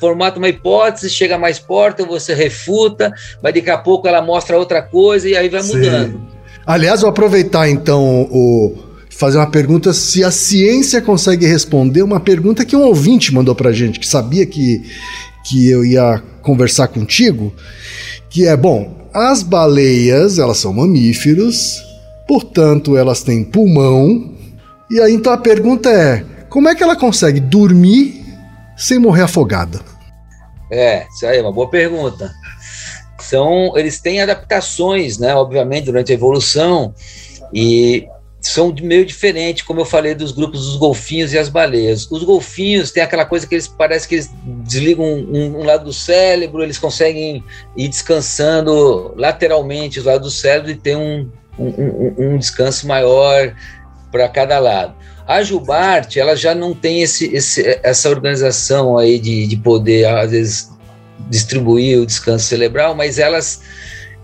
formata uma hipótese, chega mais porta, você refuta, mas daqui a pouco ela mostra outra coisa e aí vai Sim. mudando. Aliás, vou aproveitar então o fazer uma pergunta se a ciência consegue responder uma pergunta que um ouvinte mandou pra gente, que sabia que, que eu ia conversar contigo, que é, bom, as baleias, elas são mamíferos, portanto, elas têm pulmão, e aí então a pergunta é, como é que ela consegue dormir sem morrer afogada? É, isso aí é uma boa pergunta. São, eles têm adaptações, né? Obviamente, durante a evolução, e são meio diferentes, como eu falei dos grupos dos golfinhos e as baleias. Os golfinhos têm aquela coisa que eles parece que eles desligam um, um lado do cérebro, eles conseguem ir descansando lateralmente os lados do cérebro e ter um, um, um descanso maior para cada lado. A Jubarte, ela já não tem esse, esse, essa organização aí de, de poder, às vezes, distribuir o descanso cerebral, mas elas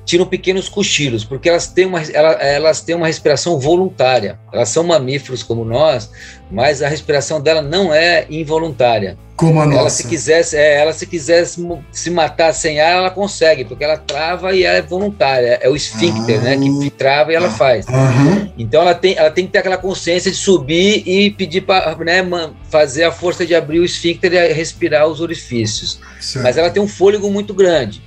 tiram pequenos cochilos, porque elas têm, uma, elas têm uma respiração voluntária. Elas são mamíferos como nós, mas a respiração dela não é involuntária. Como a ela, nossa. Se quisesse, é, ela se quisesse se matar sem ar, ela consegue, porque ela trava e ela é voluntária. É o esfíncter, ah, né, que ah. trava e ela faz. Então ela tem, ela tem que ter aquela consciência de subir e pedir para né, fazer a força de abrir o esfíncter e respirar os orifícios. Certo. Mas ela tem um fôlego muito grande.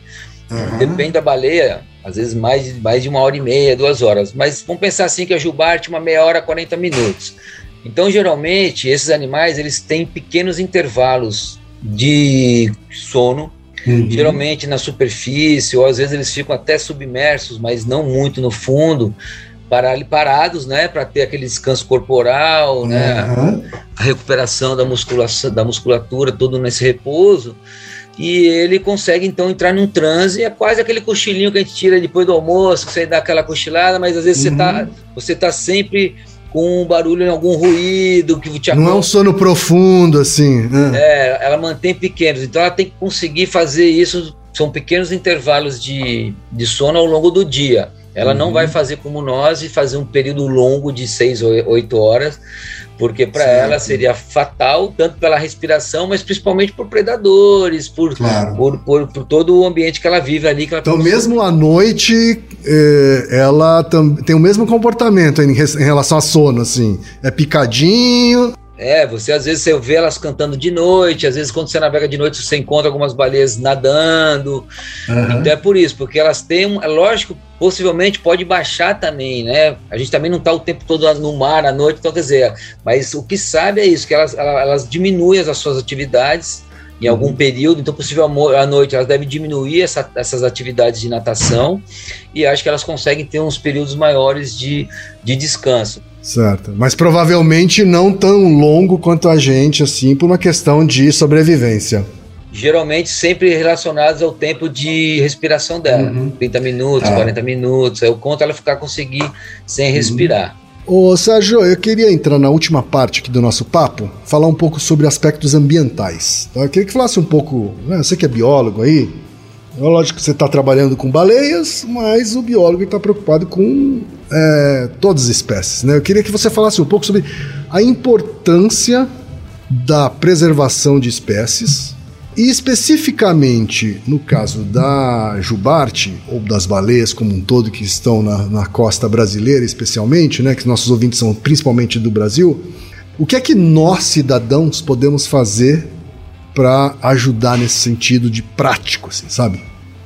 Uhum. Depende da baleia, às vezes mais, mais de uma hora e meia, duas horas. Mas vamos pensar assim que a jubarte uma meia hora, 40 minutos. Então, geralmente, esses animais eles têm pequenos intervalos de sono, uhum. geralmente na superfície, ou às vezes eles ficam até submersos, mas não muito no fundo, para parados, né, para ter aquele descanso corporal, uhum. né, a recuperação da musculação, da musculatura, todo nesse repouso e ele consegue então entrar num transe, é quase aquele cochilinho que a gente tira depois do almoço, que você dá aquela cochilada, mas às vezes uhum. você tá você tá sempre com um barulho, algum ruído que te Não é um sono profundo assim. Né? É, ela mantém pequenos, então ela tem que conseguir fazer isso, são pequenos intervalos de, de sono ao longo do dia. Ela uhum. não vai fazer como nós e fazer um período longo de seis ou oito horas, porque para ela seria fatal, tanto pela respiração, mas principalmente por predadores, por, claro. por, por, por, todo o ambiente que ela vive ali. Ela então, mesmo à noite, eh, ela tem o mesmo comportamento em, em relação a sono, assim. É picadinho, é, você às vezes você vê elas cantando de noite, às vezes quando você navega de noite você encontra algumas baleias nadando. Uhum. Então é por isso, porque elas têm, é lógico, possivelmente pode baixar também, né? A gente também não está o tempo todo no mar à noite, então quer dizer, mas o que sabe é isso, que elas, elas diminuem as suas atividades em algum uhum. período, então possível à noite elas devem diminuir essa, essas atividades de natação e acho que elas conseguem ter uns períodos maiores de, de descanso. Certo. Mas provavelmente não tão longo quanto a gente, assim, por uma questão de sobrevivência. Geralmente sempre relacionados ao tempo de respiração dela. Uhum. 30 minutos, ah. 40 minutos. É o quanto ela ficar conseguir sem uhum. respirar. Ô Sérgio, eu queria entrar na última parte aqui do nosso papo, falar um pouco sobre aspectos ambientais. Tá? Eu queria que falasse um pouco, né, você que é biólogo aí, é lógico que você está trabalhando com baleias, mas o biólogo está preocupado com é, todas as espécies. Né? Eu queria que você falasse um pouco sobre a importância da preservação de espécies e especificamente no caso da jubarte ou das baleias como um todo que estão na, na costa brasileira especialmente, né, que nossos ouvintes são principalmente do Brasil, o que é que nós cidadãos podemos fazer para ajudar nesse sentido de prático, assim, sabe?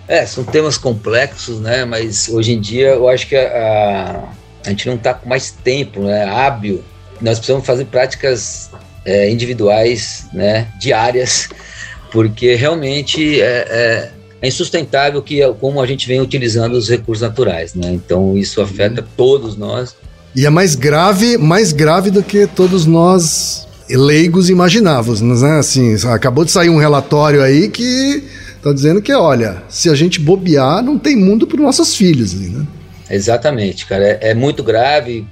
É, são temas complexos, né? Mas hoje em dia eu acho que a, a gente não está com mais tempo, né? Hábil. Nós precisamos fazer práticas é, individuais, né? Diárias, porque realmente é, é, é, insustentável que como a gente vem utilizando os recursos naturais, né? Então isso afeta todos nós. E é mais grave, mais grave do que todos nós leigos imaginávamos, né? Assim, acabou de sair um relatório aí que Tá dizendo que, olha, se a gente bobear, não tem mundo para nossos filhos, né? Exatamente, cara. É, é muito grave.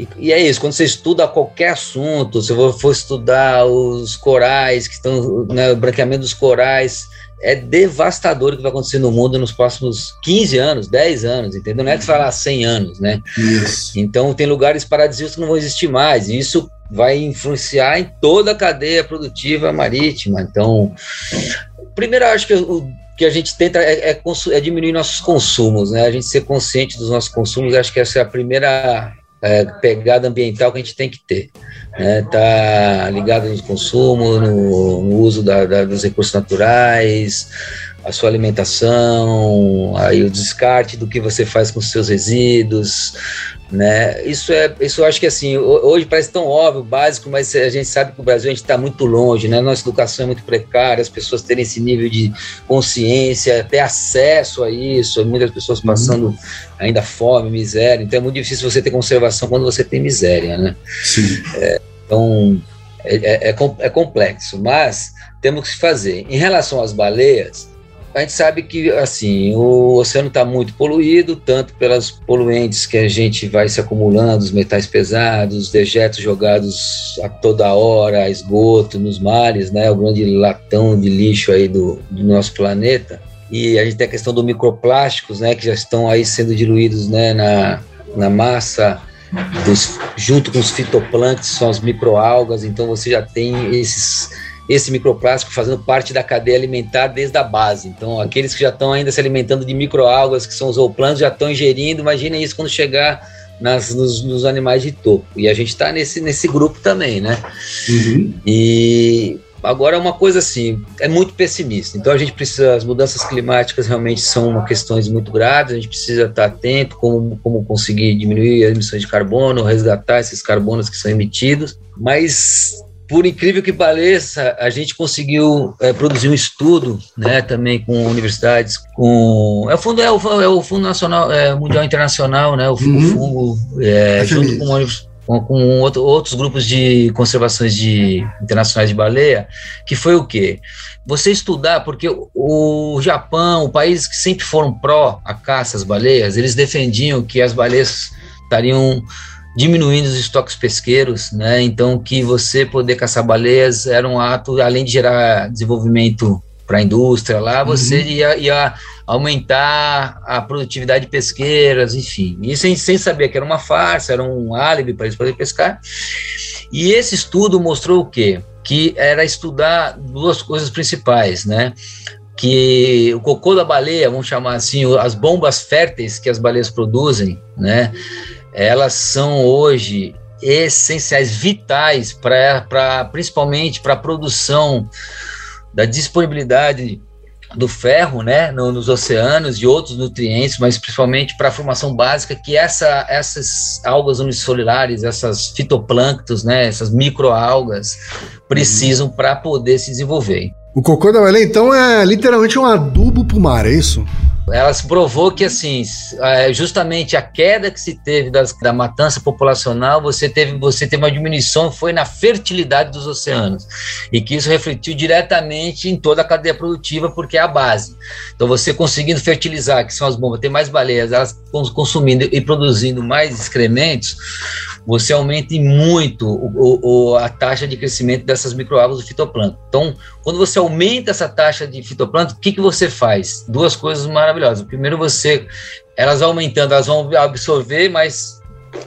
E, e, é isso, quando você estuda qualquer assunto, se você for estudar os corais, que estão, né, o branqueamento dos corais, é devastador o que vai acontecer no mundo nos próximos 15 anos, 10 anos, entendeu? Não é que falar 100 anos, né? Isso. Então, tem lugares paradisíacos que não vão existir mais, e isso vai influenciar em toda a cadeia produtiva marítima. Então, primeiro, eu acho que o que a gente tenta é, é, é, diminuir nossos consumos, né? A gente ser consciente dos nossos consumos, acho que essa é a primeira é, pegada ambiental que a gente tem que ter. Né? Tá ligado no consumo, no, no uso da, da, dos recursos naturais, a sua alimentação, aí o descarte do que você faz com os seus resíduos, né? Isso é, isso eu acho que assim, hoje parece tão óbvio, básico, mas a gente sabe que o Brasil a gente está muito longe, né? Nossa educação é muito precária, as pessoas terem esse nível de consciência, ter acesso a isso, muitas pessoas passando ainda fome, miséria, então é muito difícil você ter conservação quando você tem miséria, né? Sim. É, então é, é, é, é complexo, mas temos que fazer. Em relação às baleias, a gente sabe que assim o oceano está muito poluído, tanto pelas poluentes que a gente vai se acumulando, os metais pesados, os dejetos jogados a toda hora, esgoto nos mares, né, o grande latão de lixo aí do, do nosso planeta. E a gente tem a questão dos microplásticos, né, que já estão aí sendo diluídos, né, na, na massa dos, junto com os fitoplânctons, são as microalgas. Então você já tem esses esse microplástico fazendo parte da cadeia alimentar desde a base. Então, aqueles que já estão ainda se alimentando de microalgas, que são os zooplânctons, já estão ingerindo. Imaginem isso quando chegar nas, nos, nos, animais de topo. E a gente está nesse, nesse grupo também, né? Uhum. E agora uma coisa assim, é muito pessimista. Então a gente precisa, as mudanças climáticas realmente são uma questões muito graves. A gente precisa estar atento como como conseguir diminuir as emissões de carbono, resgatar esses carbonos que são emitidos. Mas por incrível que pareça, a gente conseguiu é, produzir um estudo, né, também com universidades, com é o fundo é o, é o fundo nacional é, mundial internacional, né, o uhum. é, junto com, com, com outro, outros grupos de conservações de internacionais de baleia, que foi o quê? Você estudar, porque o Japão, países que sempre foram pró a caça às baleias, eles defendiam que as baleias estariam diminuindo os estoques pesqueiros, né? Então que você poder caçar baleias era um ato, além de gerar desenvolvimento para a indústria lá, você uhum. ia, ia, aumentar a produtividade de pesqueiras, enfim. Isso sem, sem saber que era uma farsa, era um álibi para eles poderem pescar. E esse estudo mostrou o quê? Que era estudar duas coisas principais, né? que o cocô da baleia, vamos chamar assim, as bombas férteis que as baleias produzem, né? Elas são hoje essenciais, vitais para principalmente para a produção da disponibilidade do ferro, né, nos oceanos e outros nutrientes, mas principalmente para a formação básica que essa, essas algas unissolulares, essas fitoplânctons, né, essas microalgas precisam uhum. para poder se desenvolver. O cocô da baleia, então, é literalmente um adubo para o mar, é isso? Ela provou que, assim, é, justamente a queda que se teve das, da matança populacional, você teve, você teve uma diminuição, foi na fertilidade dos oceanos. E que isso refletiu diretamente em toda a cadeia produtiva, porque é a base. Então, você conseguindo fertilizar, que são as bombas, ter mais baleias, elas consumindo e produzindo mais excrementos, você aumenta muito o, o, a taxa de crescimento dessas microalgas do fitoplâncton. Então, quando você aumenta essa taxa de fitoplâncton, o que, que você faz? Duas coisas maravilhosas. Primeiro, você, elas aumentando, elas vão absorver mais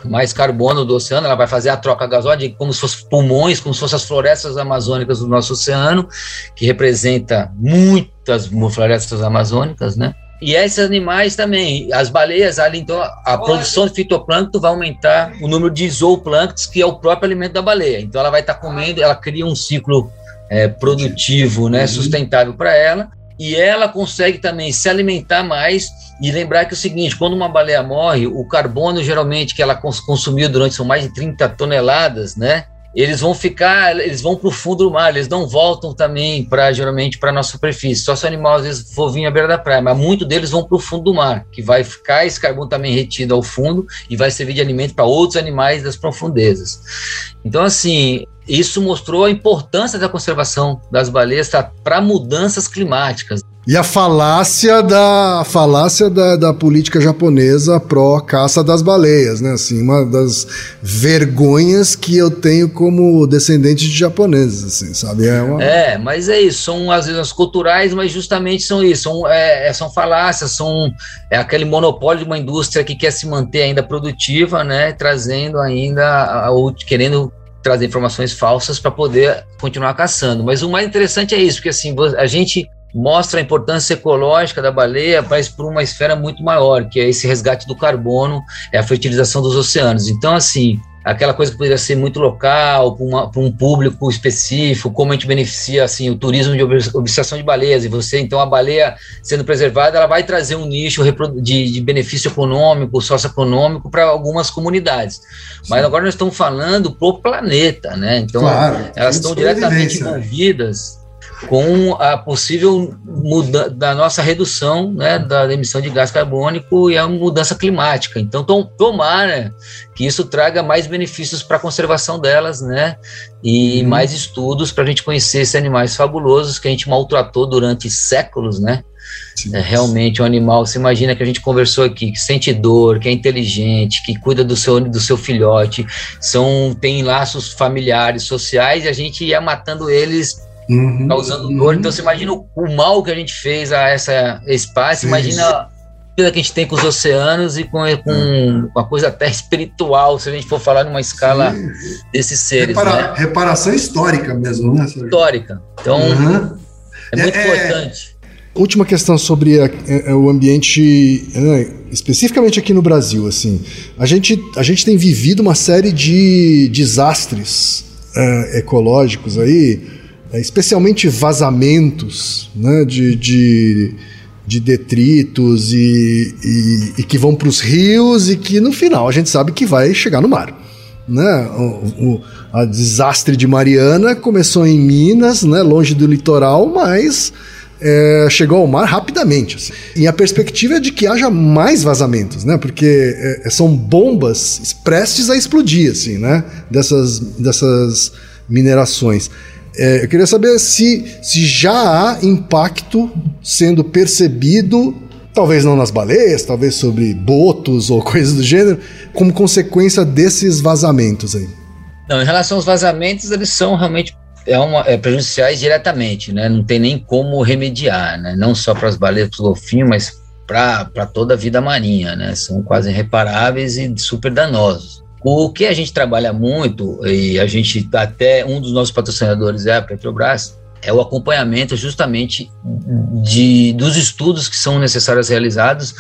mais carbono do oceano, ela vai fazer a troca gasóide como se fossem pulmões, como se fossem as florestas amazônicas do nosso oceano, que representa muitas florestas amazônicas, né? E esses animais também, as baleias, ali, então, a produção de fitoplâncton vai aumentar o número de zooplânctons, que é o próprio alimento da baleia. Então, ela vai estar comendo, ela cria um ciclo é, produtivo, né, uhum. sustentável para ela, e ela consegue também se alimentar mais. E lembrar que é o seguinte: quando uma baleia morre, o carbono geralmente que ela consumiu durante são mais de 30 toneladas, né? eles vão ficar, eles vão para o fundo do mar, eles não voltam também para geralmente para a nossa superfície. Só se o animal às vezes for vir à beira da praia, mas muitos deles vão para o fundo do mar, que vai ficar esse carbono também retido ao fundo e vai servir de alimento para outros animais das profundezas. Então, assim, isso mostrou a importância da conservação das baleias para mudanças climáticas. E a falácia da a falácia da, da política japonesa pró caça das baleias, né? Assim, uma das vergonhas que eu tenho como descendente de japoneses, assim, sabe? É, uma... é mas é isso, são às vezes culturais, mas justamente são isso, são, é, é, são falácias, são é aquele monopólio de uma indústria que quer se manter ainda produtiva, né? Trazendo ainda, ou querendo trazer informações falsas para poder continuar caçando. Mas o mais interessante é isso, porque assim, a gente mostra a importância ecológica da baleia, mas por uma esfera muito maior, que é esse resgate do carbono, é a fertilização dos oceanos. Então, assim, aquela coisa que poderia ser muito local, para um público específico, como a gente beneficia assim, o turismo de observação de baleias, e você, então, a baleia sendo preservada, ela vai trazer um nicho de, de benefício econômico, socioeconômico para algumas comunidades. Sim. Mas agora nós estamos falando para o planeta, né? Então, claro, elas estão diretamente envolvidas com a possível mudança da nossa redução né, da emissão de gás carbônico e a mudança climática. Então, tom, tomara que isso traga mais benefícios para a conservação delas, né? E uhum. mais estudos para a gente conhecer esses animais fabulosos que a gente maltratou durante séculos, né? É realmente um animal. Você imagina que a gente conversou aqui, que sente dor, que é inteligente, que cuida do seu, do seu filhote, são tem laços familiares, sociais, e a gente ia matando eles uhum, causando uhum. dor. Então você imagina o, mal que a gente fez a essa espaço, imagina a vida que a gente tem com os oceanos e com, com, com a coisa até espiritual, se a gente for falar numa escala Sim. desses seres. Repara, né? Reparação histórica mesmo, né? Histórica. Então, uhum. é muito é, é, importante. Última questão sobre a, a, o ambiente, né, especificamente aqui no Brasil, assim, a gente, a gente tem vivido uma série de desastres uh, ecológicos aí, é, especialmente vazamentos né, de, de, de detritos e, e, e, que vão para os rios e que no final a gente sabe que vai chegar no mar. Né? O, o a desastre de Mariana começou em Minas, né, longe do litoral, mas é, chegou ao mar rapidamente. Assim. E a perspectiva é de que haja mais vazamentos, né? Porque é, são bombas prestes a explodir, assim, né? Dessas, dessas minerações. É, eu queria saber se, se já há impacto sendo percebido, talvez não nas baleias, talvez sobre botos ou coisas do gênero, como consequência desses vazamentos aí. Não, em relação aos vazamentos, eles são realmente é uma, é, prejudiciais diretamente, né? Não tem nem como remediar, né? Não só para as baleias, para os golfinhos, mas para toda a vida marinha, né? São quase irreparáveis e super danosos. O que a gente trabalha muito, e a gente até um dos nossos patrocinadores é a Petrobras, é o acompanhamento justamente de, dos estudos que são necessários realizados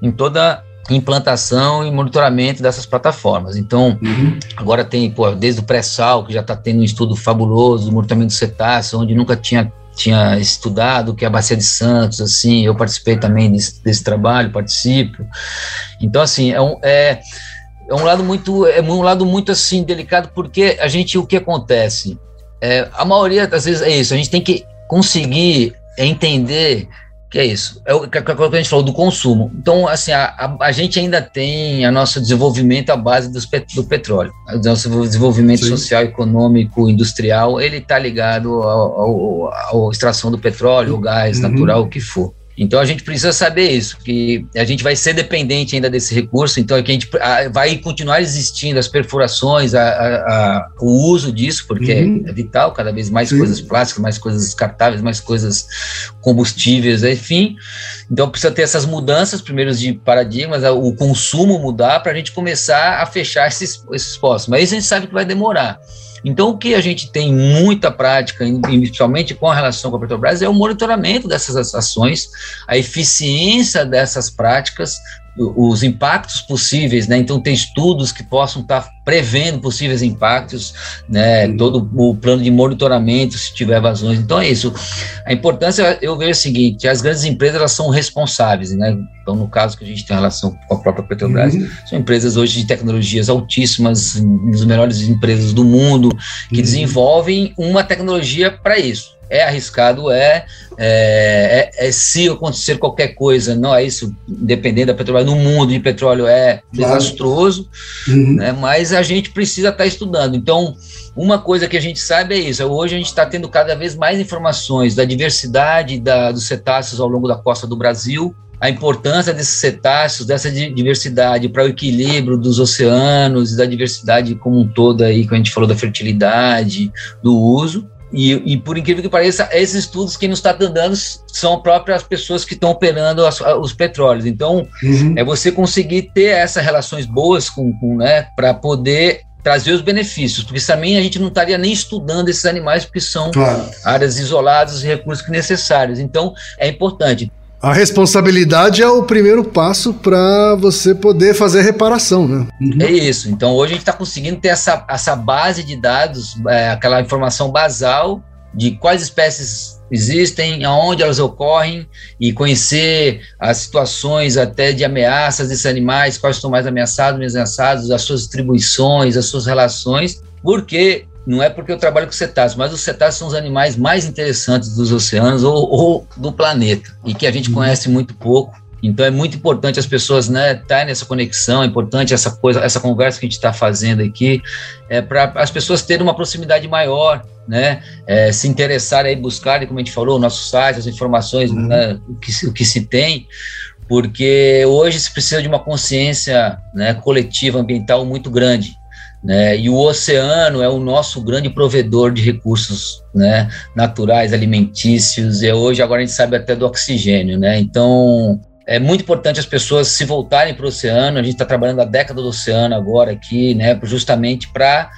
em toda implantação e monitoramento dessas plataformas. Então, uhum. agora tem, pô, desde o pré-sal, que já está tendo um estudo fabuloso, do monitoramento do cetáceo, onde nunca tinha tinha estudado, que é a Bacia de Santos, assim, eu participei também desse, desse trabalho, participo. Então, assim, é, um, é é um lado muito é um lado muito assim delicado porque a gente o que acontece é, a maioria das vezes é isso a gente tem que conseguir entender que é isso é o que a gente falou do consumo então assim a, a, a gente ainda tem a nosso desenvolvimento à base dos, do petróleo o nosso desenvolvimento Sim. social econômico industrial ele está ligado à extração do petróleo o gás uhum. natural o que for então a gente precisa saber isso, que a gente vai ser dependente ainda desse recurso, então é que a gente a, vai continuar existindo as perfurações, a, a, o uso disso, porque uhum. é vital, cada vez mais Sim. coisas plásticas, mais coisas descartáveis, mais coisas combustíveis, enfim. Então precisa ter essas mudanças, primeiro de paradigmas, o consumo mudar para a gente começar a fechar esses, esses postos. Mas isso a gente sabe que vai demorar. Então, o que a gente tem muita prática, principalmente com a relação com a Petrobras, é o monitoramento dessas ações, a eficiência dessas práticas, os impactos possíveis, né? Então tem estudos que possam estar prevendo possíveis impactos, né? Todo o plano de monitoramento se tiver vazões. Então é isso. A importância eu vejo é o seguinte: as grandes empresas elas são responsáveis, né? Então no caso que a gente tem relação com a própria Petrobras, uhum. são empresas hoje de tecnologias altíssimas, das melhores empresas do mundo que uhum. desenvolvem uma tecnologia para isso é arriscado, é, é, é, é, se acontecer qualquer coisa, não é isso, dependendo da Petrobras, no mundo de petróleo é claro. desastroso, uhum. né, mas a gente precisa estar tá estudando. Então, uma coisa que a gente sabe é isso, hoje a gente está tendo cada vez mais informações da diversidade da, dos cetáceos ao longo da costa do Brasil, a importância desses cetáceos, dessa diversidade para o equilíbrio dos oceanos e da diversidade como um todo aí, que a gente falou da fertilidade, do uso. E, e, por incrível que pareça, esses estudos que nos está dando são próprias pessoas que estão operando as, os petróleos. Então, uhum. é você conseguir ter essas relações boas com, com né, para poder trazer os benefícios, porque também a gente não estaria nem estudando esses animais, porque são claro. áreas isoladas e recursos necessários. Então, é importante. A responsabilidade é o primeiro passo para você poder fazer reparação, né? É isso. Então hoje a gente está conseguindo ter essa, essa base de dados, é, aquela informação basal de quais espécies existem, aonde elas ocorrem e conhecer as situações até de ameaças desses animais, quais estão mais ameaçados, menos ameaçados, as suas distribuições, as suas relações, porque não é porque eu trabalho com cetáceos, mas os cetáceos são os animais mais interessantes dos oceanos ou, ou do planeta e que a gente uhum. conhece muito pouco. Então é muito importante as pessoas né estarem nessa conexão, é importante essa coisa, essa conversa que a gente está fazendo aqui, é para as pessoas terem uma proximidade maior, né? É, se interessarem aí buscarem, como a gente falou, o nosso site, as informações, uhum. né, o, que, o que se tem, porque hoje se precisa de uma consciência né, coletiva ambiental muito grande. Né? E o oceano é o nosso grande provedor de recursos né? naturais, alimentícios, e hoje agora a gente sabe até do oxigênio. Né? Então, é muito importante as pessoas se voltarem para o oceano. A gente está trabalhando a década do oceano agora aqui, né? justamente para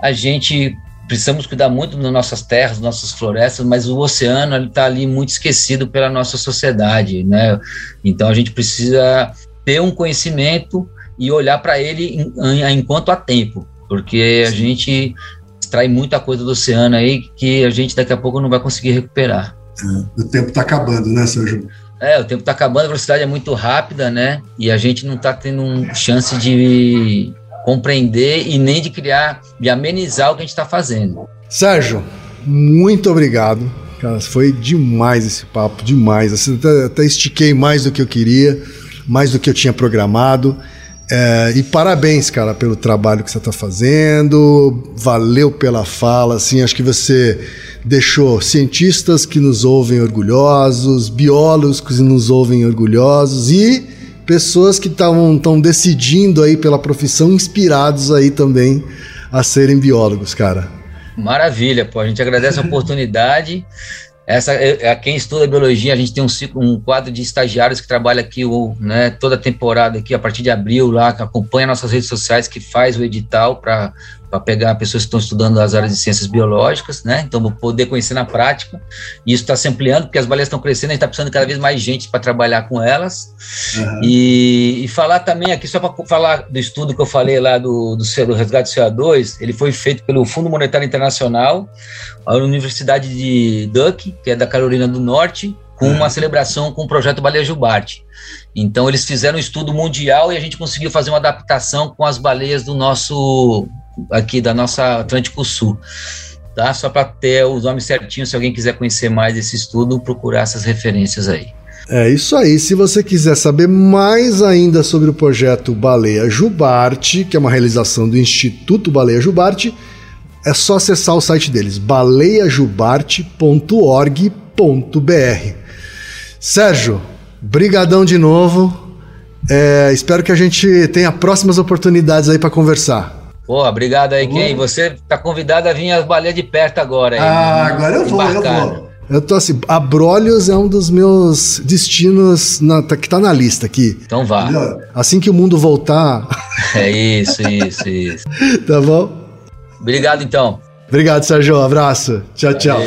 a gente precisamos cuidar muito das nossas terras, das nossas florestas, mas o oceano está ali muito esquecido pela nossa sociedade, né? Então a gente precisa ter um conhecimento e olhar para ele enquanto há tempo, porque a gente extrai muita coisa do oceano aí que a gente daqui a pouco não vai conseguir recuperar. É, o tempo está acabando, né, Sérgio? É, o tempo está acabando, a velocidade é muito rápida, né? E a gente não está tendo um chance de compreender e nem de criar, de amenizar o que a gente está fazendo. Sérgio, muito obrigado. Cara, foi demais esse papo, demais. Assim, até, até estiquei mais do que eu queria, mais do que eu tinha programado. É, e parabéns, cara, pelo trabalho que você está fazendo. Valeu pela fala. Assim, acho que você deixou cientistas que nos ouvem orgulhosos, biólogos que nos ouvem orgulhosos e pessoas que estão decidindo aí pela profissão, inspirados aí também a serem biólogos, cara. Maravilha, pô. A gente agradece a oportunidade. Essa, é, é, quem estuda biologia, a gente tem um, ciclo, um quadro de estagiários que trabalha aqui o, né, toda a temporada aqui, a partir de abril, lá, que acompanha nossas redes sociais, que faz o edital para para pegar pessoas que estão estudando as áreas de ciências biológicas, né? Então, vou poder conhecer na prática. E isso está se ampliando, porque as baleias estão crescendo, a gente está precisando de cada vez mais gente para trabalhar com elas. Uhum. E, e, falar também aqui, só para falar do estudo que eu falei lá do, do, do resgate do CO2, ele foi feito pelo Fundo Monetário Internacional, a Universidade de Duck, que é da Carolina do Norte, com uma celebração com o projeto Baleia Jubarte. Então, eles fizeram um estudo mundial e a gente conseguiu fazer uma adaptação com as baleias do nosso aqui da nossa Atlântico Sul. Tá? Só para ter os nomes certinhos, se alguém quiser conhecer mais esse estudo, procurar essas referências aí. É isso aí. Se você quiser saber mais ainda sobre o projeto Baleia Jubarte, que é uma realização do Instituto Baleia Jubarte, é só acessar o site deles, baleiajubarte.org.br. Sérgio, brigadão de novo. É, espero que a gente tenha próximas oportunidades aí para conversar. Pô, obrigado aí, Ken. Você tá convidado a vir às baleias de perto agora. Aí, ah, agora eu vou, eu vou. Eu tô assim, Abrolhos é um dos meus destinos na, tá, que tá na lista aqui. Então vá. Assim que o mundo voltar. É isso, isso, isso. tá bom? Obrigado então. Obrigado, Sérgio. Abraço. Tchau, tchau.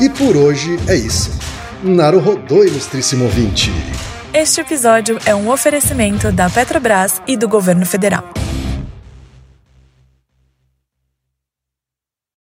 E por hoje é isso. Naru rodou, ilustríssimo ouvinte. Este episódio é um oferecimento da Petrobras e do governo federal.